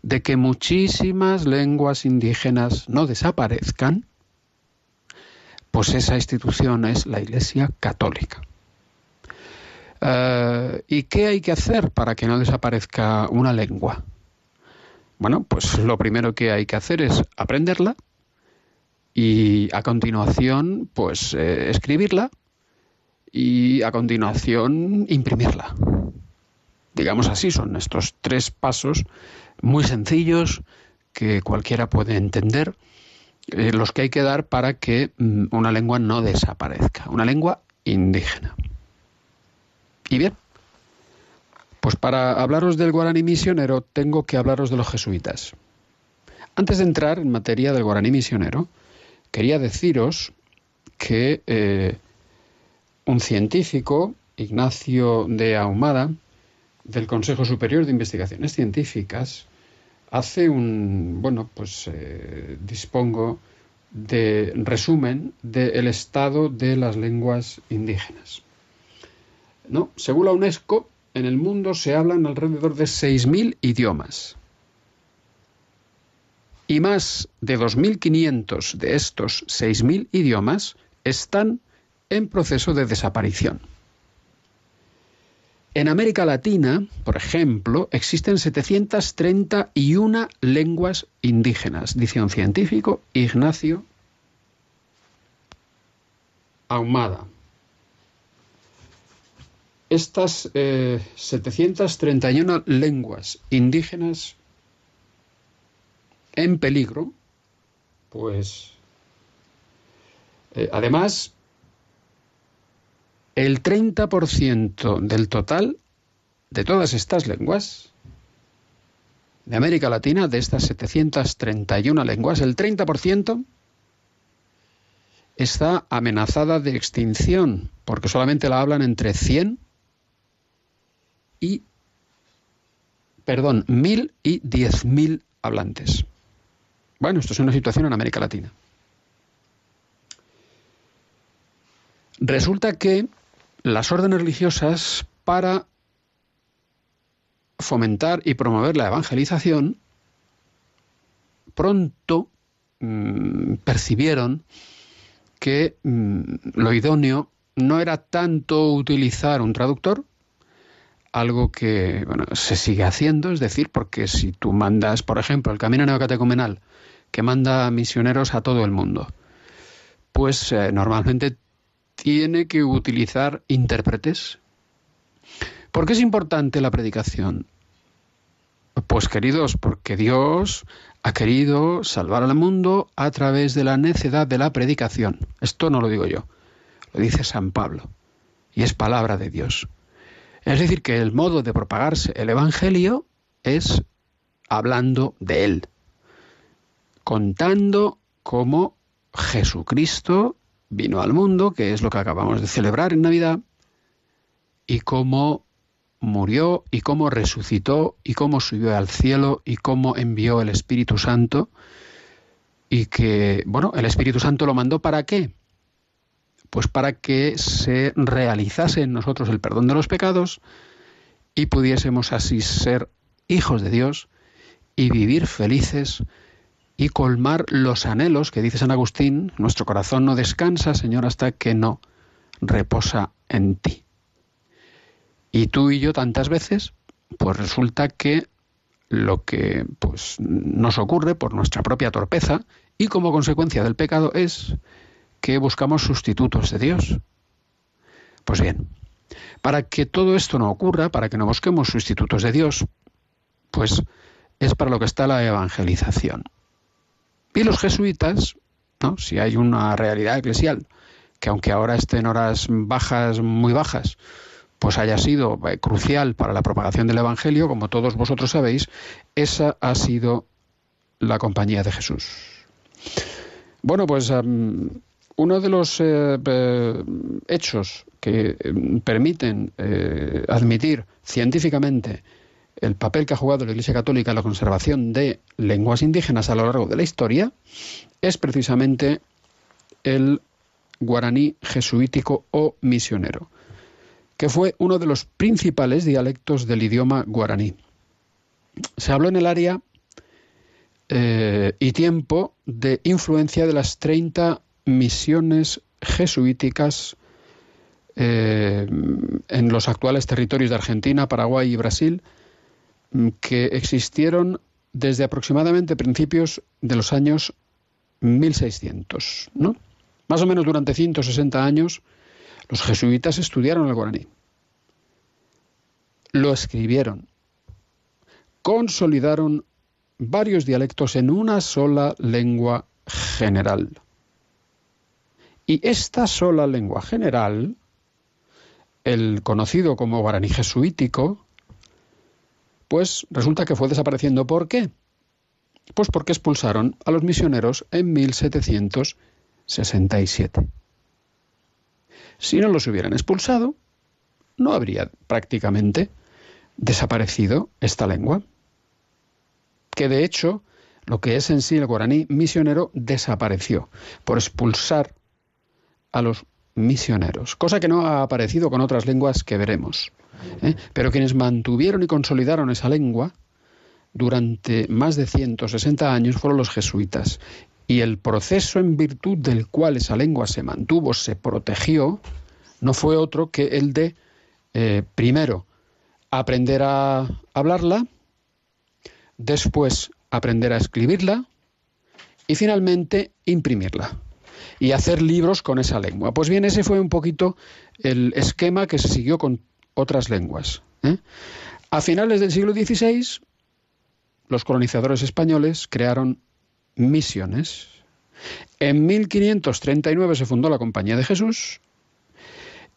[SPEAKER 16] de que muchísimas lenguas indígenas no desaparezcan, pues esa institución es la Iglesia Católica. Eh, ¿Y qué hay que hacer para que no desaparezca una lengua? Bueno, pues lo primero que hay que hacer es aprenderla y a continuación, pues eh, escribirla y a continuación imprimirla. Digamos así, son estos tres pasos muy sencillos que cualquiera puede entender, eh, los que hay que dar para que mm, una lengua no desaparezca, una lengua indígena. Y bien, pues para hablaros del guaraní misionero tengo que hablaros de los jesuitas. Antes de entrar en materia del guaraní misionero, quería deciros que eh, un científico, Ignacio de Ahumada, del Consejo Superior de Investigaciones Científicas, hace un, bueno, pues eh, dispongo de resumen del estado de las lenguas indígenas. ¿No? Según la UNESCO, en el mundo se hablan alrededor de 6.000 idiomas. Y más de 2.500 de estos 6.000 idiomas están en proceso de desaparición. En América Latina, por ejemplo, existen 731 lenguas indígenas, dice un científico, Ignacio Ahumada. Estas eh, 731 lenguas indígenas en peligro, pues eh, además el 30% del total de todas estas lenguas de América Latina, de estas 731 lenguas, el 30% está amenazada de extinción, porque solamente la hablan entre 100 y, perdón, 1000 y 10.000 hablantes. Bueno, esto es una situación en América Latina. Resulta que las órdenes religiosas, para fomentar y promover la evangelización, pronto mmm, percibieron que mmm, lo idóneo no era tanto utilizar un traductor, algo que bueno, se sigue haciendo, es decir, porque si tú mandas, por ejemplo, el Camino Neocatecumenal, que manda misioneros a todo el mundo, pues eh, normalmente tiene que utilizar intérpretes. ¿Por qué es importante la predicación? Pues queridos, porque Dios ha querido salvar al mundo a través de la necedad de la predicación. Esto no lo digo yo, lo dice San Pablo, y es palabra de Dios. Es decir, que el modo de propagarse el Evangelio es hablando de Él, contando cómo Jesucristo vino al mundo, que es lo que acabamos de celebrar en Navidad, y cómo murió y cómo resucitó y cómo subió al cielo y cómo envió el Espíritu Santo y que, bueno, el Espíritu Santo lo mandó para qué? Pues para que se realizase en nosotros el perdón de los pecados y pudiésemos así ser hijos de Dios y vivir felices y colmar los anhelos que dice San Agustín, nuestro corazón no descansa, Señor, hasta que no reposa en ti. Y tú y yo tantas veces, pues resulta que lo que pues nos ocurre por nuestra propia torpeza y como consecuencia del pecado es que buscamos sustitutos de Dios. Pues bien, para que todo esto no ocurra, para que no busquemos sustitutos de Dios, pues es para lo que está la evangelización. Y los jesuitas, ¿no? si hay una realidad eclesial, que aunque ahora esté en horas bajas, muy bajas, pues haya sido eh, crucial para la propagación del Evangelio, como todos vosotros sabéis, esa ha sido la compañía de Jesús. Bueno, pues uno de los eh, hechos que eh, permiten eh, admitir científicamente el papel que ha jugado la Iglesia Católica en la conservación de lenguas indígenas a lo largo de la historia es precisamente el guaraní jesuítico o misionero, que fue uno de los principales dialectos del idioma guaraní. Se habló en el área y tiempo de influencia de las 30 misiones jesuíticas eh, en los actuales territorios de Argentina, Paraguay y Brasil, que existieron desde aproximadamente principios de los años 1600, ¿no? Más o menos durante 160 años, los jesuitas estudiaron el guaraní, lo escribieron, consolidaron varios dialectos en una sola lengua general. Y esta sola lengua general, el conocido como guaraní jesuítico, pues resulta que fue desapareciendo. ¿Por qué? Pues porque expulsaron a los misioneros en 1767. Si no los hubieran expulsado, no habría prácticamente desaparecido esta lengua. Que de hecho, lo que es en sí el guaraní misionero desapareció por expulsar a los misioneros, cosa que no ha aparecido con otras lenguas que veremos. ¿eh? Pero quienes mantuvieron y consolidaron esa lengua durante más de 160 años fueron los jesuitas. Y el proceso en virtud del cual esa lengua se mantuvo, se protegió, no fue otro que el de, eh, primero, aprender a hablarla, después aprender a escribirla y finalmente imprimirla y hacer libros con esa lengua. Pues bien, ese fue un poquito el esquema que se siguió con otras lenguas. ¿eh? A finales del siglo XVI, los colonizadores españoles crearon misiones. En 1539 se fundó la Compañía de Jesús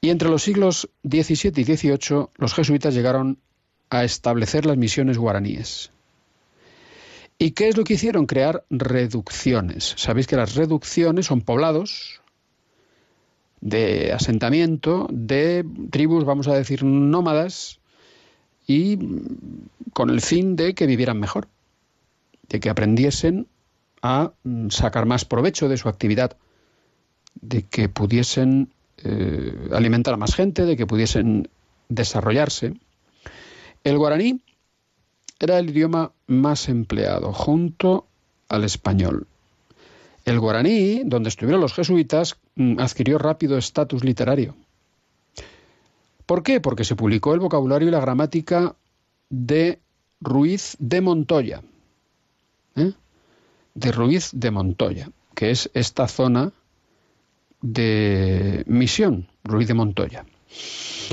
[SPEAKER 16] y entre los siglos XVII y XVIII los jesuitas llegaron a establecer las misiones guaraníes. ¿Y qué es lo que hicieron? Crear reducciones. Sabéis que las reducciones son poblados de asentamiento de tribus, vamos a decir, nómadas, y con el fin de que vivieran mejor, de que aprendiesen a mm, sacar más provecho de su actividad, de que pudiesen eh, alimentar a más gente, de que pudiesen desarrollarse. El guaraní era el idioma más empleado, junto al español. El guaraní, donde estuvieron los jesuitas, mm, adquirió rápido estatus literario. ¿Por qué? Porque se publicó el vocabulario y la gramática de Ruiz de Montoya. ¿eh? De Ruiz de Montoya, que es esta zona de misión, Ruiz de Montoya.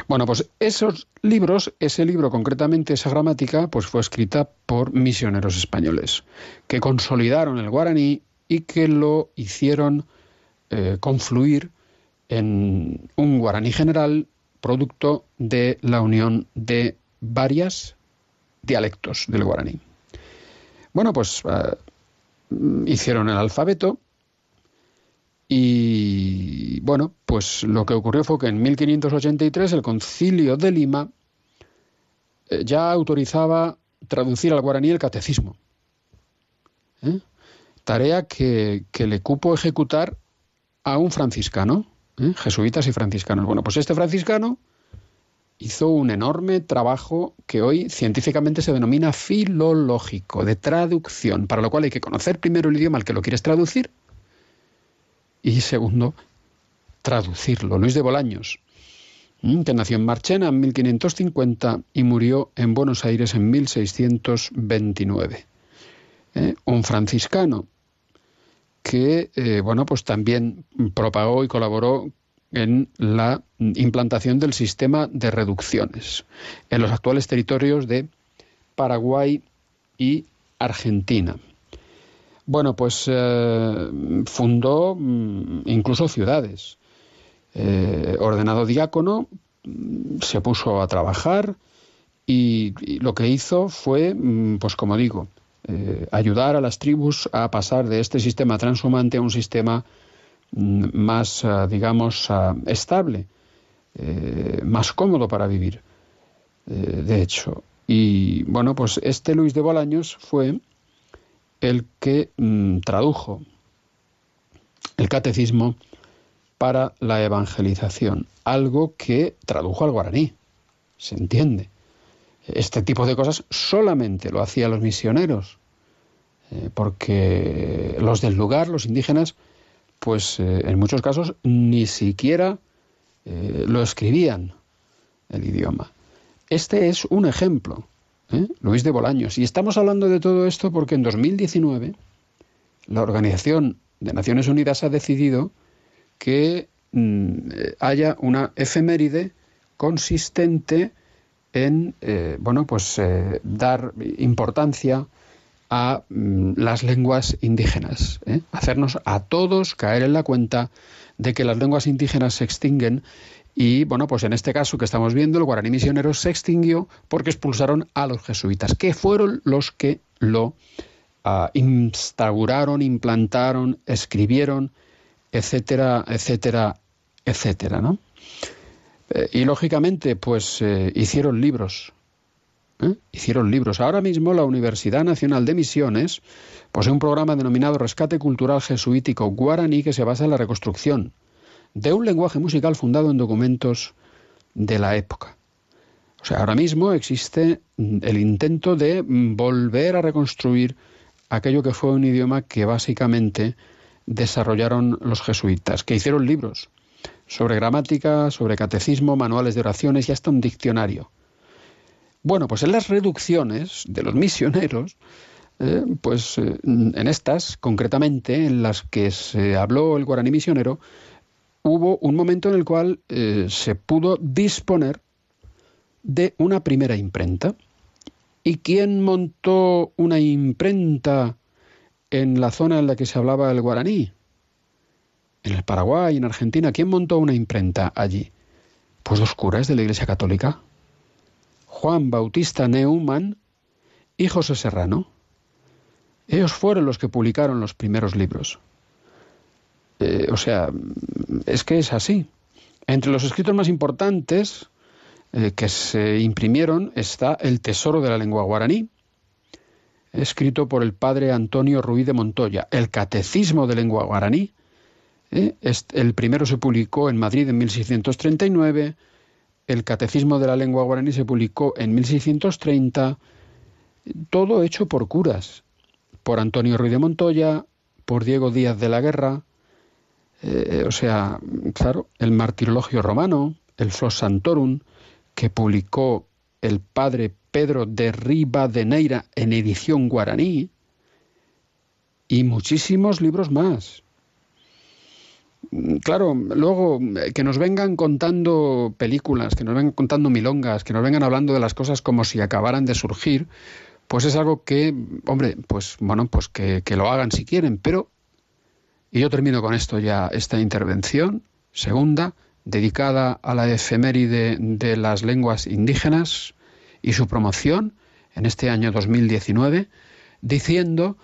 [SPEAKER 16] Bueno, pues esos libros, ese libro concretamente, esa gramática, pues fue escrita por misioneros españoles, que consolidaron el guaraní y que lo hicieron eh, confluir en un guaraní general producto de la unión de varias dialectos del guaraní. Bueno, pues eh, hicieron el alfabeto y bueno, pues lo que ocurrió fue que en 1583 el concilio de Lima eh, ya autorizaba traducir al guaraní el catecismo. ¿eh? Tarea que, le cupo ejecutar a un franciscano, ¿eh? jesuitas y franciscanos. Bueno, pues este franciscano hizo un enorme trabajo que hoy científicamente se denomina filológico, de traducción, para lo cual hay que conocer primero el idioma al que lo quieres traducir y segundo, traducirlo. Luis de Bolaños, que nació en Marchena en 1550 y murió en Buenos Aires en 1629. ¿Eh? Un franciscano que, eh, bueno, pues también propagó y colaboró en la implantación del sistema de reducciones en los actuales territorios de Paraguay y Argentina. Bueno, pues eh, fundó mm, incluso ciudades. Eh, ordenado diácono, mm, se puso a trabajar y, lo que hizo fue, mm, pues como digo, eh, ayudar a las tribus a pasar de este sistema transhumante a un sistema más, digamos, estable, más cómodo para vivir, de hecho. Y bueno, pues este Luis de Bolaños fue el que mmm, tradujo el catecismo para la evangelización, algo que tradujo al guaraní, se entiende. Este tipo de cosas solamente lo hacían los misioneros, eh, porque los del lugar, los indígenas, pues eh, en muchos casos ni siquiera eh, lo escribían el idioma. Este es un ejemplo ¿eh? Luis de Bolaños. Y estamos hablando de todo esto porque en 2019 la Organización de Naciones Unidas ha decidido que mm, haya una efeméride consistente en eh, bueno pues eh, dar importancia a mm, las lenguas indígenas, ¿eh? hacernos a todos caer en la cuenta de que las lenguas indígenas se extinguen y bueno, pues en este caso que estamos viendo, el guaraní misionero se extinguió porque expulsaron a los jesuitas, que fueron los que lo uh, instauraron, implantaron, escribieron, etcétera, etcétera, etcétera, ¿no? Eh, y lógicamente, pues eh, hicieron libros. ¿eh? Hicieron libros. Ahora mismo la Universidad Nacional de Misiones posee un programa denominado Rescate Cultural Jesuítico Guaraní que se basa en la reconstrucción de un lenguaje musical fundado en documentos de la época. O sea, ahora mismo existe el intento de volver a reconstruir aquello que fue un idioma que básicamente desarrollaron los jesuitas, que hicieron libros sobre gramática, sobre catecismo, manuales de oraciones y hasta un diccionario. Bueno, pues en las reducciones de los misioneros, eh, pues eh, en estas, concretamente, en las que se habló el guaraní misionero, hubo un momento en el cual eh, se pudo disponer de una primera imprenta. ¿Y quién montó una imprenta en la zona en la que se hablaba el guaraní? En el Paraguay, en Argentina, ¿quién montó una imprenta allí? Pues dos curas de la Iglesia Católica. Juan Bautista Neumann y José Serrano. Ellos fueron los que publicaron los primeros libros. Eh, o sea, es que es así. Entre los escritos más importantes eh, que se imprimieron está El Tesoro de la Lengua Guaraní, escrito por el padre Antonio Ruiz de Montoya. El Catecismo de Lengua Guaraní, eh, el primero se publicó en Madrid en 1639, el Catecismo de la Lengua Guaraní se publicó en 1630, todo hecho por curas, por Antonio Ruiz de Montoya, por Diego Díaz de la Guerra, eh, o sea, claro, el Martirologio Romano, el Flos Santorum, que publicó el padre Pedro de Rivadeneira en edición guaraní, y muchísimos libros más. Mm, Claro, luego eh, que nos vengan contando películas, que nos vengan contando milongas, que nos vengan hablando de las cosas como si acabaran de surgir, pues es algo que, hombre, pues bueno, pues que lo hagan si quieren, pero y yo termino con esto ya, esta intervención, segunda, dedicada a la efeméride de las lenguas indígenas y su promoción en este año 2019, diciendo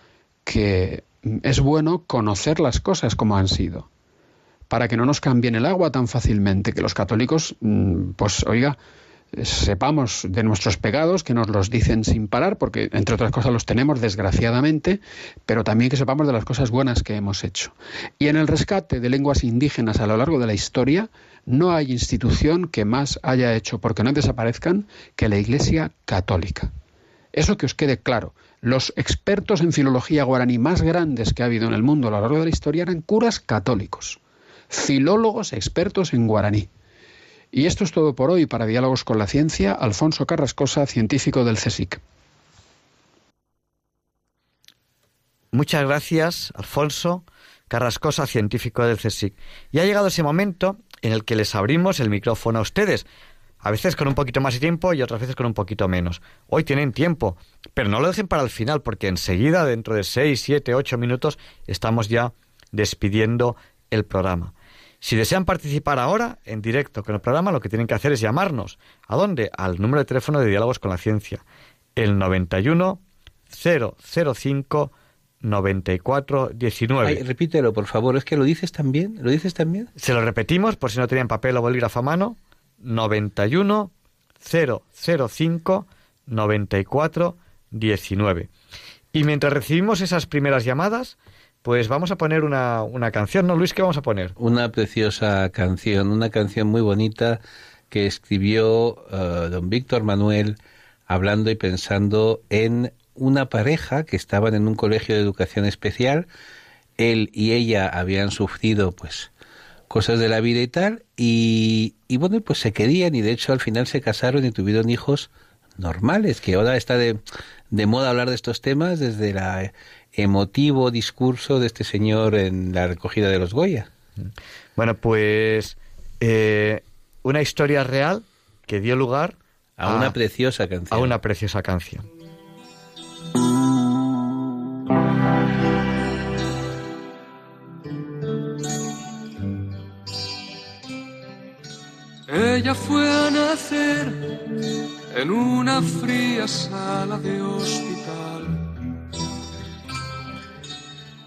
[SPEAKER 16] que es bueno conocer las cosas como han sido, para que no nos cambien el agua tan fácilmente, que los católicos, mm, pues oiga, sepamos de nuestros pecados, que nos los dicen sin parar, porque entre otras cosas los tenemos desgraciadamente, pero también que sepamos de las cosas buenas que hemos hecho. Y en el rescate de lenguas indígenas a lo largo de la historia, no hay institución que más haya hecho porque no desaparezcan que la Iglesia Católica. Eso que os quede claro. Los expertos en filología guaraní más grandes que ha habido en el mundo a lo largo de la historia eran curas católicos, filólogos expertos en guaraní. Y esto es todo por hoy para Diálogos con la Ciencia. Alfonso Carrascosa, científico del CSIC.
[SPEAKER 1] Muchas gracias, Alfonso Carrascosa, científico del CSIC. Y ha llegado ese momento en el que les abrimos el micrófono a ustedes. A veces con un poquito más de tiempo y otras veces con un poquito menos. Hoy tienen tiempo, pero no lo dejen para el final porque enseguida, dentro de seis, siete, ocho minutos, estamos ya despidiendo el programa. Si desean participar ahora en directo con el programa, lo que tienen que hacer es llamarnos. ¿A dónde? Al número de teléfono de Diálogos con la Ciencia. El 91 005 94 19.
[SPEAKER 2] Ay, repítelo, por favor. Es que lo dices también. ¿Lo dices también?
[SPEAKER 1] Se lo repetimos por si no tenían papel o bolígrafo a mano. 91 005 94 19. Y mientras recibimos esas primeras llamadas, pues vamos a poner una, una canción, ¿no, Luis? ¿Qué vamos a poner?
[SPEAKER 2] Una preciosa canción, una canción muy bonita que escribió eh, don Víctor Manuel hablando y pensando en una pareja que estaban en un colegio de educación especial. Él y ella habían sufrido, pues, cosas de la vida y tal, y, y bueno, pues se querían y de hecho al final se casaron y tuvieron hijos normales, que ahora está de, de moda hablar de estos temas desde el emotivo discurso de este señor en la recogida de los Goya.
[SPEAKER 1] Bueno, pues eh, una historia real que dio lugar
[SPEAKER 2] A una preciosa canción.
[SPEAKER 1] A una preciosa canción.
[SPEAKER 17] Ella fue a nacer en una fría sala de hospital.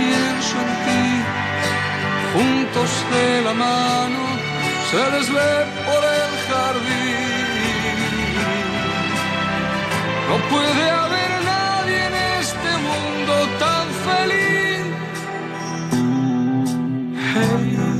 [SPEAKER 17] pienso en ti, juntos de la mano se desve por el jardín. No puede haber nadie en este mundo tan feliz. Hey.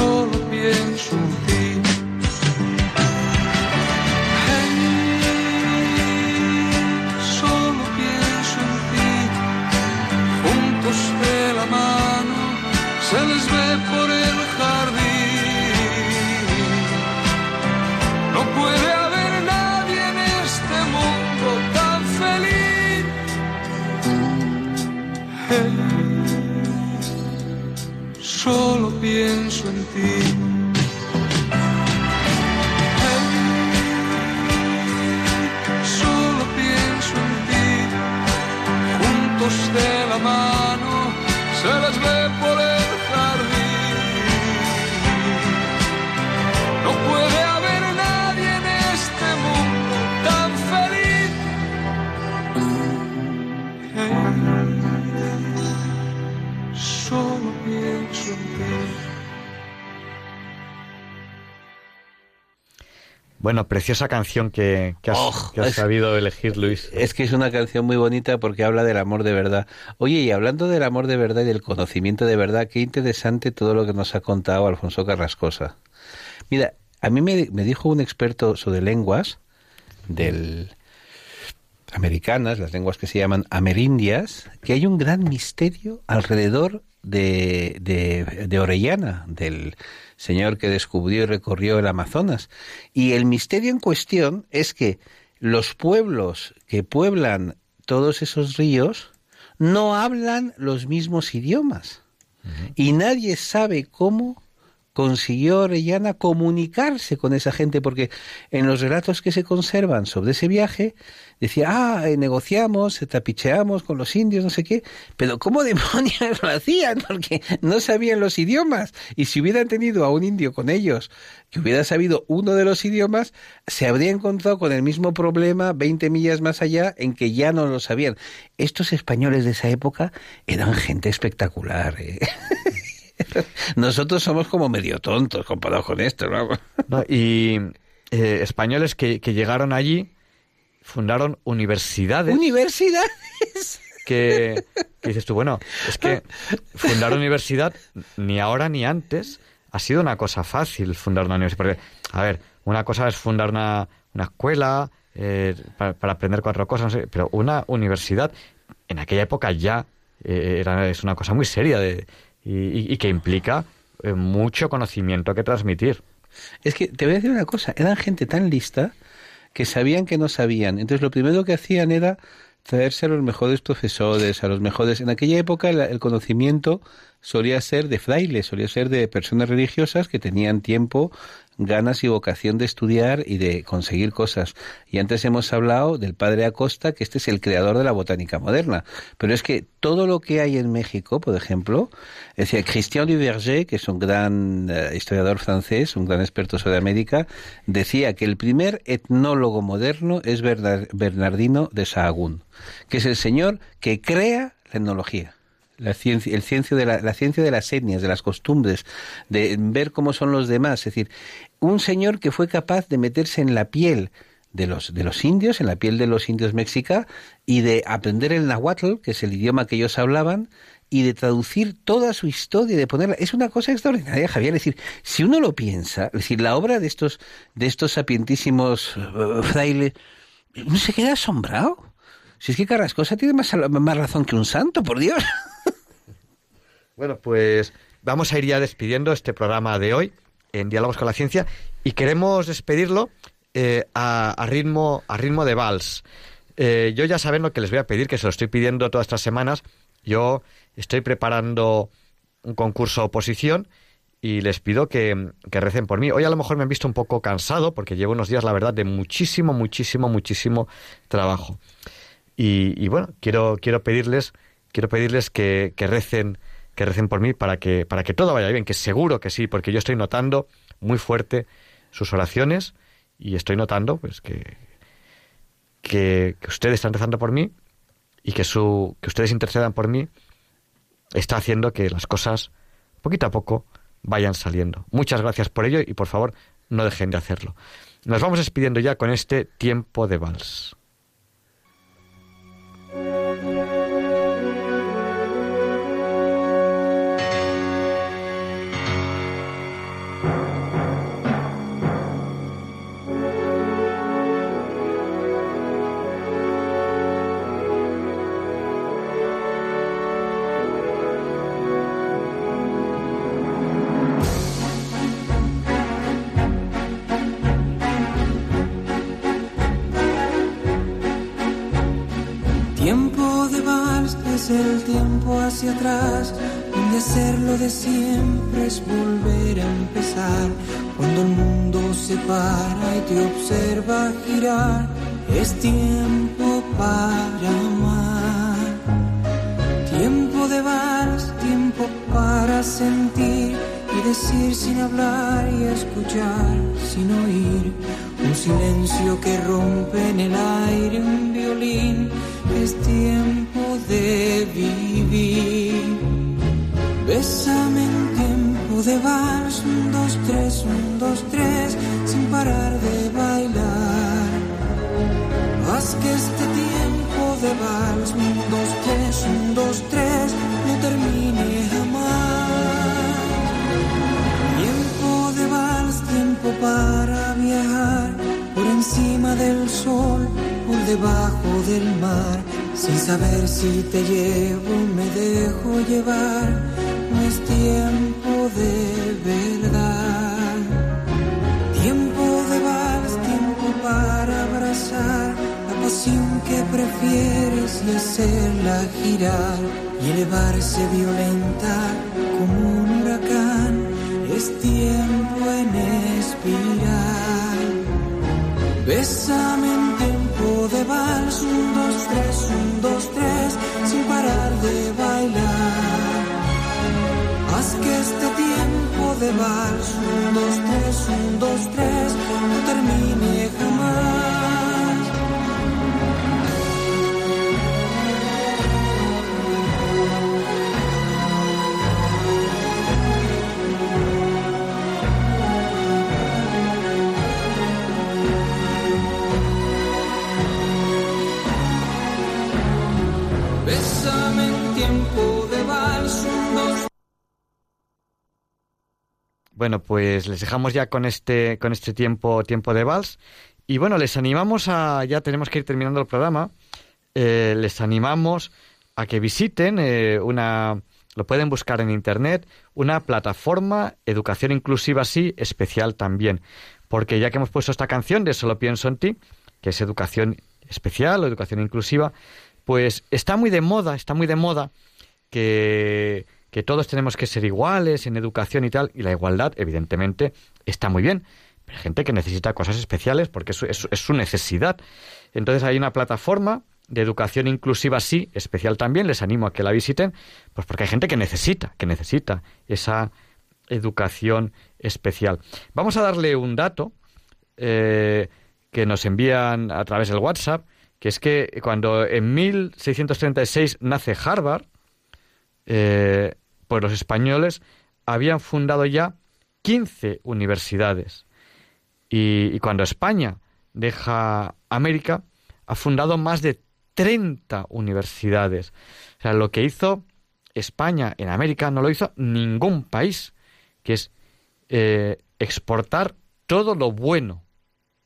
[SPEAKER 17] Solo pienso en ti. Solo pienso en ti. Juntos de la mano se les ve por el jardín. No puede haber nadie en este mundo tan feliz. Hey, solo pienso en ti.
[SPEAKER 1] Bueno, preciosa canción que, que has,
[SPEAKER 2] Oh,
[SPEAKER 1] que has
[SPEAKER 2] es-
[SPEAKER 1] sabido elegir, Luis.
[SPEAKER 2] Es que es una canción muy bonita porque habla del amor de verdad. Oye, y hablando del amor de verdad y del conocimiento de verdad, qué interesante todo lo que nos ha contado Alfonso Carrascosa. Mira, a mí me, me dijo un experto sobre lenguas del americanas, las lenguas que se llaman amerindias, que hay un gran misterio alrededor de, de, de Orellana, del señor que descubrió y recorrió el Amazonas. Y el misterio en cuestión es que los pueblos que pueblan todos esos ríos no hablan los mismos idiomas. Y nadie sabe cómo consiguió Orellana comunicarse con esa gente, porque en los relatos que se conservan sobre ese viaje, decía, ah, eh, negociamos, eh, tapicheamos con los indios, no sé qué, pero ¿cómo demonios lo hacían? Porque no sabían los idiomas. Y si hubieran tenido a un indio con ellos, que hubiera sabido uno de los idiomas, se habría encontrado con el mismo problema 20 millas más allá en que ya no lo sabían. Estos españoles de esa época eran gente espectacular. ¿eh? Nosotros somos como medio tontos comparados con esto, ¿no?
[SPEAKER 1] No, y eh, españoles que, que llegaron allí fundaron universidades.
[SPEAKER 2] ¿Universidades?
[SPEAKER 1] Que, que dices tú, bueno, es que fundar universidad ni ahora ni antes ha sido una cosa fácil fundar una universidad. Porque, a ver, una cosa es fundar una, una escuela eh, para, para aprender cuatro cosas, no sé, pero una universidad en aquella época ya eh, era, es una cosa muy seria de, y, y- que implica eh, mucho conocimiento que transmitir.
[SPEAKER 2] Es que te voy a decir una cosa, eran gente tan lista que sabían que no sabían. Entonces lo primero que hacían era traerse a los mejores profesores, a los mejores... En aquella época el conocimiento solía ser de frailes, solía ser de personas religiosas que tenían tiempo, ganas y vocación de estudiar y de conseguir cosas. Y antes hemos hablado del padre Acosta, que este es el creador de la botánica moderna. Pero es que todo lo que hay en México, por ejemplo, es decir, Christian Duverger, que es un gran eh, historiador francés, un gran experto sobre América, decía que el primer etnólogo moderno es Bernard- Bernardino de Sahagún, que es el señor que crea la etnología la ciencia, el ciencia de la ciencia de las etnias, de las costumbres, de ver cómo son los demás. Es decir, un señor que fue capaz de meterse en la piel de los, de los indios, en la piel de los indios mexica, y de aprender el nahuatl, que es el idioma que ellos hablaban, y de traducir toda su historia, y de ponerla. Es una cosa extraordinaria, Javier. Es decir, si uno lo piensa, es decir, la obra de estos, de estos sapientísimos eh, frailes, uno se queda asombrado. Si es que Carrascosa tiene más, más razón que un santo, por Dios.
[SPEAKER 1] Bueno, pues vamos a ir ya despidiendo este programa de hoy en Diálogos con la Ciencia y queremos despedirlo eh, a, ritmo, a ritmo de vals. Eh, yo ya saben lo que les voy a pedir, que se lo estoy pidiendo todas estas semanas. Yo estoy preparando un concurso oposición y les pido que, que recen por mí. Hoy a lo mejor me han visto un poco cansado porque llevo unos días, la verdad, de muchísimo, muchísimo, muchísimo trabajo. Y, y bueno, quiero, quiero pedirles, quiero pedirles que, que recen, que recen por mí para que, para que todo vaya bien, que seguro que sí, porque yo estoy notando muy fuerte sus oraciones y estoy notando pues que, que, ustedes están rezando por mí y que su, que ustedes intercedan por mí está haciendo que las cosas poquito a poco vayan saliendo. Muchas gracias por ello y por favor no dejen de hacerlo. Nos vamos despidiendo ya con este tiempo de vals.
[SPEAKER 18] El tiempo hacia atrás, donde hacerlo de siempre es volver a empezar. Cuando el mundo se para y te observa girar, es tiempo para amar. Tiempo de vals, tiempo para sentir y decir sin hablar y escuchar sin oír. Un silencio que rompe en el aire un violín. Es tiempo de vivir. Bésame en tiempo de vals, un, dos, tres, un, dos, tres, sin parar de bailar. Haz que este tiempo de vals, un, dos, tres, un, dos, tres, no termine jamás. Tiempo de vals, tiempo para viajar encima del sol, por debajo del mar. Sin saber si te llevo, me dejo llevar. No es tiempo de verdad. Tiempo de vals, tiempo para abrazar la pasión que prefieres y hacerla girar y elevarse violenta como un huracán. Es tiempo en expirar. Bésame en tiempo de vals, un, dos, tres, un, dos, tres, sin parar de bailar. Haz que este tiempo de vals, un, dos, tres, un, dos, tres, no termine jamás.
[SPEAKER 1] Bueno, pues les dejamos ya con este, con este tiempo, tiempo de vals. Y bueno, les animamos a, ya tenemos que ir terminando el programa, eh, les animamos a que visiten eh, una, lo pueden buscar en internet, una plataforma Educación Inclusiva Sí, especial también. Porque ya que hemos puesto esta canción de Solo pienso en ti, que es educación especial o educación inclusiva, pues está muy de moda, está muy de moda que, que todos tenemos que ser iguales en educación y tal, y la igualdad, evidentemente, está muy bien. Pero hay gente que necesita cosas especiales porque es, es- su necesidad. Entonces hay una plataforma de educación inclusiva, sí, especial también, les animo a que la visiten, pues porque hay gente que necesita, que necesita esa educación especial. Vamos a darle un dato eh, que nos envían a través del WhatsApp, que es que cuando en 1636 nace Harvard, eh, pues los españoles habían fundado ya 15 universidades. Y, cuando España deja América, ha fundado más de 30 universidades. O sea, lo que hizo España en América no lo hizo ningún país, que es eh, exportar todo lo bueno,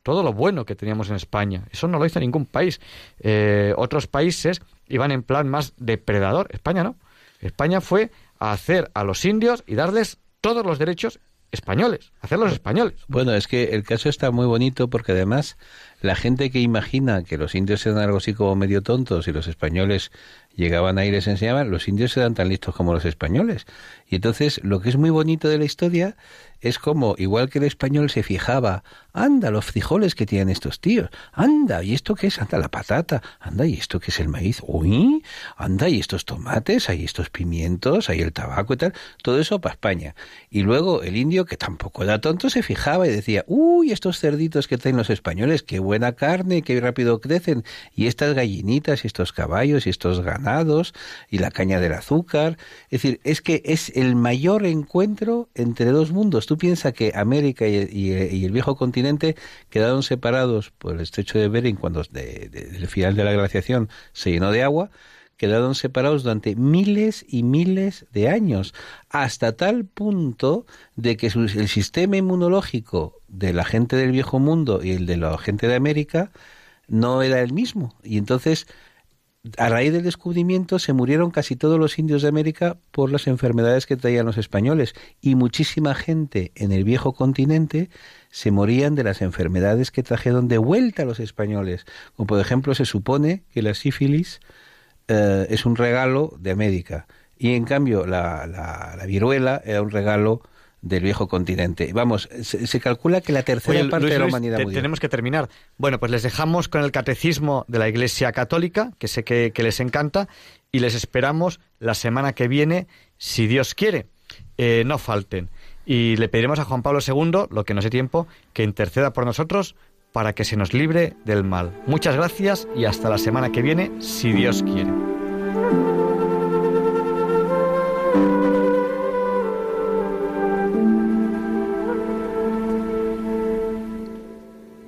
[SPEAKER 1] todo lo bueno que teníamos en España. Eso no lo hizo ningún país. Eh, otros países iban en plan más depredador. España no. España fue a hacer a los indios y darles todos los derechos españoles, hacerlos españoles.
[SPEAKER 2] Bueno, es que el caso está muy bonito porque además la gente que imagina que los indios eran algo así como medio tontos y los españoles llegaban ahí y les enseñaban, los indios eran tan listos como los españoles. Entonces lo que es muy bonito de la historia es como, igual que el español se fijaba, anda, los frijoles que tienen estos tíos, anda, ¿y esto qué es? Anda, la patata, anda, ¿y esto qué es el maíz? Uy, anda, ¿y estos tomates? Hay estos pimientos, hay el tabaco y tal, todo eso para España. Y luego el indio, que tampoco era tonto, se fijaba y decía, uy, estos cerditos que traen los españoles, qué buena carne, qué rápido crecen, y estas gallinitas, y estos caballos, y estos ganados, y la caña del azúcar. Es decir, es que es el mayor encuentro entre dos mundos. Tú piensas que América y, el viejo continente quedaron separados por el estrecho de Bering cuando de- del final de la glaciación se llenó de agua, quedaron separados durante miles y miles de años, hasta tal punto de que el sistema inmunológico de la gente del viejo mundo y el de la gente de América no era el mismo. Y entonces, a raíz del descubrimiento, se murieron casi todos los indios de América por las enfermedades que traían los españoles. Y muchísima gente en el viejo continente se morían de las enfermedades que trajeron de vuelta los españoles. Como por ejemplo, se supone que la sífilis eh, es un regalo de América. Y en cambio, la, la, la viruela era un regalo del viejo continente. Vamos, se, se calcula que la tercera
[SPEAKER 1] Oye,
[SPEAKER 2] parte
[SPEAKER 1] Luis,
[SPEAKER 2] de la
[SPEAKER 1] Luis,
[SPEAKER 2] humanidad
[SPEAKER 1] te-
[SPEAKER 2] murió.
[SPEAKER 1] tenemos que terminar. Bueno, pues les dejamos con el catecismo de la Iglesia Católica, que sé que, que les encanta, y les esperamos la semana que viene, si Dios quiere. Eh, no falten. Y le pediremos a Juan Pablo II, lo que no sé tiempo, que interceda por nosotros para que se nos libre del mal. Muchas gracias y hasta la semana que viene, si Dios quiere.